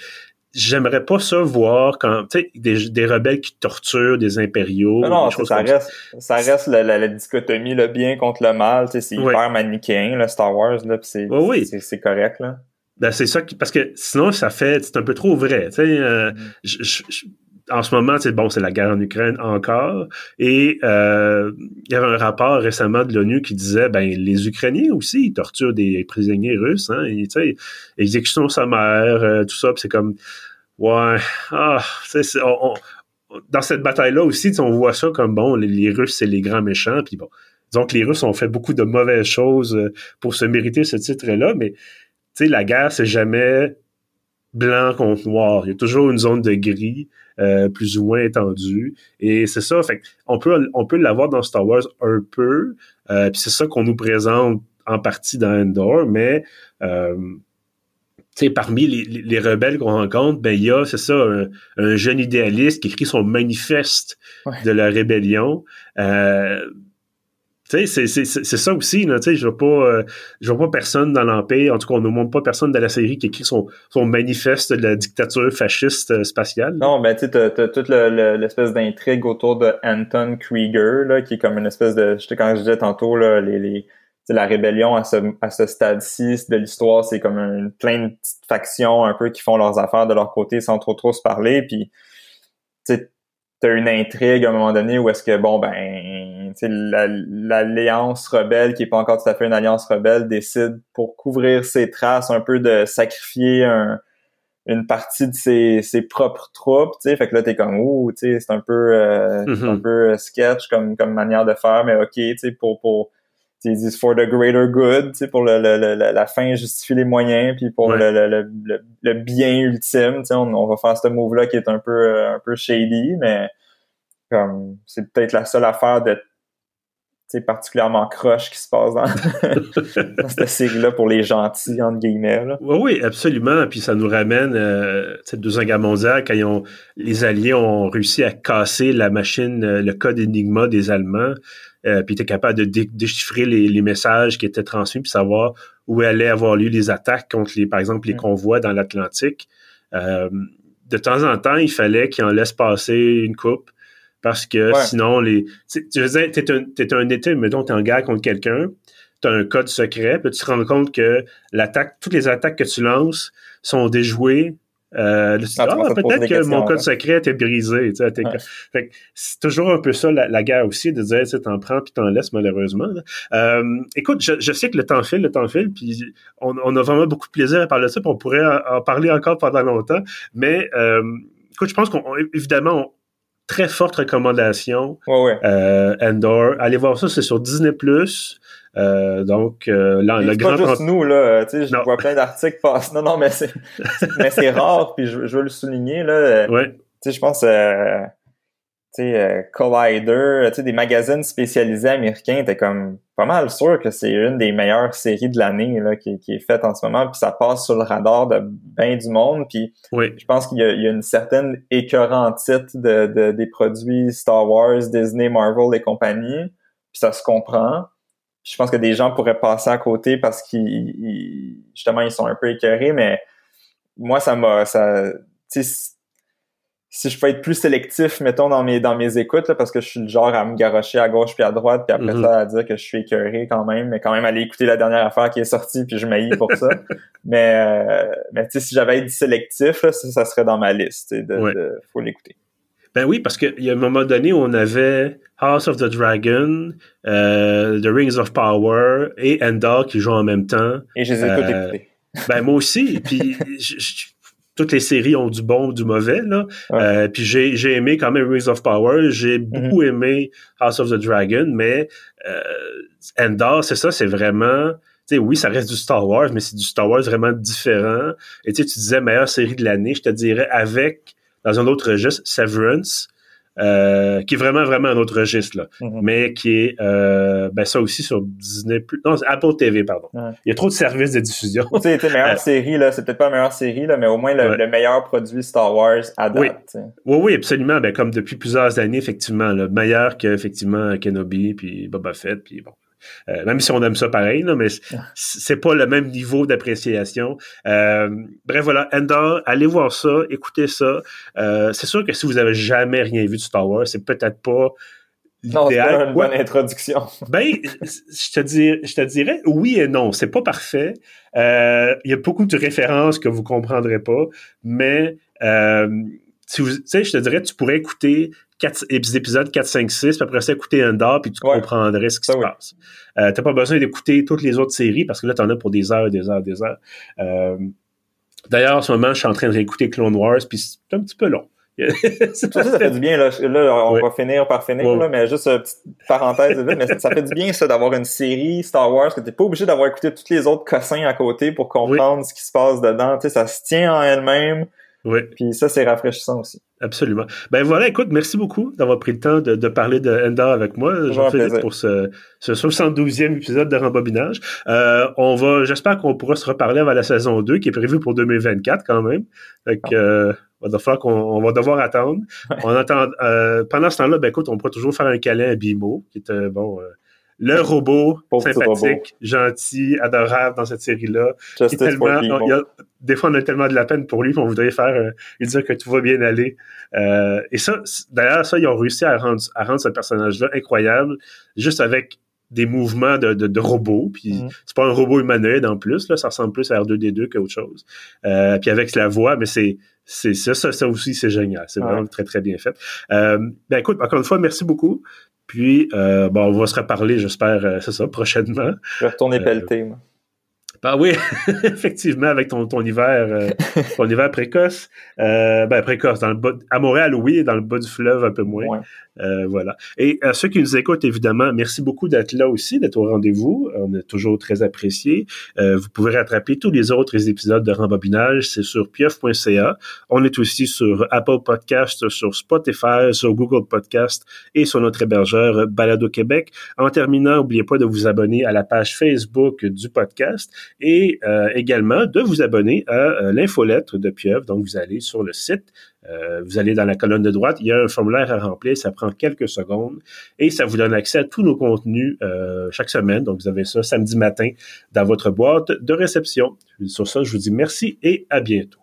j'aimerais pas ça voir quand des, des rebelles qui torturent des impériaux. Non, non ça, reste, ça. reste la, la, dichotomie, le bien contre le mal. C'est hyper manichéen, le Star Wars, là, c'est oui. correct. Là. Ben, c'est ça qui, parce que sinon, ça fait, c'est un peu trop vrai. Tu sais, euh, mm. en ce moment, c'est bon, c'est la guerre en Ukraine encore. Et euh, il y avait un rapport récemment de l'ONU qui disait, ben les Ukrainiens aussi, ils torturent des prisonniers russes. Hein, et, tu sais, exécution sommaire, euh, tout ça. c'est comme, ouais, ah, dans cette bataille-là aussi, on voit ça comme bon, les, Russes, c'est les grands méchants. Puis bon, donc les Russes ont fait beaucoup de mauvaises choses pour se mériter ce titre-là, mais tu sais, la guerre, c'est jamais blanc contre noir. Il y a toujours une zone de gris euh, plus ou moins étendue. Et c'est ça, fait on peut, on peut l'avoir dans Star Wars un peu. Euh, puis c'est ça qu'on nous présente en partie dans Endor, mais euh, parmi les, les rebelles qu'on rencontre, ben il y a, c'est ça, un, jeune idéaliste qui écrit son manifeste de la rébellion. Tu sais, c'est ça aussi, tu sais, je vois pas, euh, je vois pas personne dans l'Empire, en tout cas, on ne montre pas personne dans la série qui écrit son, manifeste de la dictature fasciste euh, spatiale. Non, ben, tu sais, t'as, toute l'espèce d'intrigue autour de Anton Krieger, là, qui est comme une espèce de, je quand je disais tantôt, là, les, la rébellion à ce, à ce stade-ci de l'histoire, c'est comme un, plein de petites factions un peu qui font leurs affaires de leur côté sans trop trop se parler, puis, tu sais, t'as une intrigue à un moment donné où est-ce que, bon, ben, l'alliance rebelle, qui est pas encore tout à fait une alliance rebelle, décide pour couvrir ses traces un peu de sacrifier une partie de ses, ses propres troupes, tu sais, fait que là t'es comme ouh, tu sais, c'est un peu euh, un mm-hmm. peu sketch comme comme manière de faire, mais ok, tu sais, pour pour ils disent for the greater good, tu sais, pour le, la fin justifie les moyens, puis pour le, le, bien ultime, tu sais, on, on, va faire ce move là qui est un peu un peu shady, mais comme c'est peut-être la seule affaire de particulièrement croche qui se passe dans, cette série-là pour les gentils, entre guillemets. Oui, oui, absolument. Puis ça nous ramène euh, cette Deuxième Guerre mondiale, quand ils ont, les Alliés ont réussi à casser la machine, euh, le code Enigma des Allemands, euh, puis étaient capables de déchiffrer les, messages qui étaient transmis, puis savoir où allaient avoir lieu les attaques contre, les, par exemple, les mm. convois dans l'Atlantique. Euh, de temps en temps, il fallait qu'ils en laissent passer une coupe parce que sinon, les. Tu veux dire, t'es un, es un été, mettons, t'es en guerre contre quelqu'un, t'as un code secret, puis tu te rends compte que l'attaque, toutes les attaques que tu lances sont déjouées. Euh, ah, ah, peut-être que mon code secret était brisé. c'est toujours un peu ça la, guerre aussi, de dire tu t'en prends puis t'en laisses malheureusement. Euh, écoute, je, sais que le temps file, le temps file, puis on, a vraiment beaucoup de plaisir à parler de ça, puis on pourrait en, parler encore pendant longtemps. Mais euh, écoute, je pense qu'on évidemment très forte recommandation. Ouais, euh, Endor. Allez voir ça, c'est sur Disney+. Euh, donc, euh, là, le grand... pas juste nous, là. Tu sais, je vois plein d'articles passer. Non, non, mais c'est, mais c'est rare, puis je, je, veux le souligner, là. Ouais. Tu sais, je pense... Euh, sais, euh, Collider, tu sais, des magazines spécialisés américains, étaient comme pas mal sûr que c'est une des meilleures séries de l'année là qui, qui, est faite en ce moment, puis ça passe sur le radar de bien du monde, puis je pense qu'il y, y, a une certaine écœurantite de, de, des produits Star Wars, Disney, Marvel et compagnie, puis ça se comprend. je pense que des gens pourraient passer à côté parce qu'ils justement ils sont un peu écœurés, mais moi ça m'a ça si je peux être plus sélectif, mettons, dans mes, dans mes écoutes, là, parce que je suis le genre à me garocher à gauche puis à droite, puis après mhm. ça, à dire que je suis écœuré quand même, mais quand même aller écouter la dernière affaire qui est sortie, puis je m'haïs pour ça. mais euh, mais tu sais, si j'avais été sélectif, là, ça, serait dans ma liste. De, de, faut l'écouter. Ben oui, parce qu'il y a un moment donné où on avait House of the Dragon, euh, The Rings of Power et Endor qui jouent en même temps. Et je les ai euh, Ben moi aussi. Puis je, toutes les séries ont du bon ou du mauvais. Là. Euh, puis j'ai, j'ai aimé quand même Rings of Power. J'ai mhm. beaucoup aimé House of the Dragon, mais euh, Endor, c'est ça, c'est vraiment. Tu sais, oui, ça reste du Star Wars, mais c'est du Star Wars vraiment différent. Et tu disais meilleure série de l'année, je te dirais avec, dans un autre registre, Severance. Euh, qui est vraiment, vraiment un autre registre, là. Mm-hmm. mais qui est euh, ben ça aussi sur Disney+, non, Apple TV, pardon. Il y a trop de services de diffusion. Tu sais, meilleure euh, série, là, c'est peut-être pas la meilleure série, là, mais au moins le, meilleur produit Star Wars à date. Oui, oui, oui, absolument, ben, comme depuis plusieurs années, effectivement, le meilleur que, effectivement, Kenobi, puis Boba Fett, puis bon, euh, même si on aime ça pareil, là, mais c'est pas le même niveau d'appréciation. Euh, bref, voilà, Endor, allez voir ça, écoutez ça. Euh, c'est sûr que si vous avez jamais rien vu de Star Wars, c'est peut-être pas non, c'est pas une bonne introduction. ben, je te, dirais, je te dirais oui et non. C'est pas parfait. Il y a beaucoup de références que vous comprendrez pas, mais vous, tu sais, je te dirais, tu pourrais écouter quatre, épisodes 4, 5, 6, puis après ça, écouter Endor, puis tu comprendrais ce qui se passe. Euh, t'as pas besoin d'écouter toutes les autres séries, parce que là, t'en as pour des heures, des heures, des heures. Euh, D'ailleurs, en ce moment, je suis en train de réécouter Clone Wars, puis c'est un petit peu long. ça, ça fait du bien, là. là on va finir par finir, là, mais juste une petite parenthèse mais ça fait du bien, ça, d'avoir une série Star Wars que t'es pas obligé d'avoir écouté tous les autres cossins à côté pour comprendre ce qui se passe dedans. Tu sais, ça se tient en elle-même. Oui. Puis ça, c'est rafraîchissant aussi. Absolument. Ben voilà, écoute, merci beaucoup d'avoir pris le temps de, de parler de Endor avec moi. Fais pour ce, ce 72e épisode de Rembobinage. Euh, on va, j'espère qu'on pourra se reparler avant la saison 2 qui est prévue pour 2024 quand même. Fait que, euh, on va devoir qu'on on va devoir attendre. On attend, euh, pendant ce temps-là, ben écoute, on pourra toujours faire un câlin à Bimo, qui est bon, euh, le robot sympathique, gentil, adorable dans cette série-là. des fois, on a tellement de la peine pour lui qu'on voudrait faire euh, lui dire que tout va bien aller. Euh, et ça, d'ailleurs, ça, ils ont réussi à rendre, à rendre ce personnage-là incroyable, juste avec des mouvements de, de, robot. Puis mm-hmm. c'est pas un robot humanoïde en plus, là, ça ressemble plus à R2D2 qu'autre chose. Euh, puis avec la voix, mais c'est c'est ça, ça, aussi, c'est génial. C'est vraiment très, très bien fait. Euh, ben écoute, encore une fois, merci beaucoup. Puis, euh, bon, on va se reparler, j'espère, euh, c'est ça, prochainement. Je vais retourner pelleter, moi. Ben oui, effectivement, avec ton, ton hiver, euh, ton hiver précoce. Euh, ben précoce, dans le bas, à Montréal, oui, dans le bas du fleuve, un peu moins. Euh, voilà. Et à ceux qui nous écoutent, évidemment, merci beaucoup d'être là aussi, d'être au rendez-vous. On est toujours très apprécié. Euh, vous pouvez rattraper tous les autres épisodes de Rembobinage, c'est sur pieuf.ca. On est aussi sur Apple Podcast, sur Spotify, sur Google Podcast et sur notre hébergeur Balado Québec. En terminant, n'oubliez pas de vous abonner à la page Facebook du podcast et euh, également de vous abonner à l'infolettre de Pieuf. Donc, vous allez sur le site euh, vous allez dans la colonne de droite, il y a un formulaire à remplir, ça prend quelques secondes et ça vous donne accès à tous nos contenus euh, chaque semaine. Donc, vous avez ça samedi matin dans votre boîte de réception. Sur ça, je vous dis merci et à bientôt.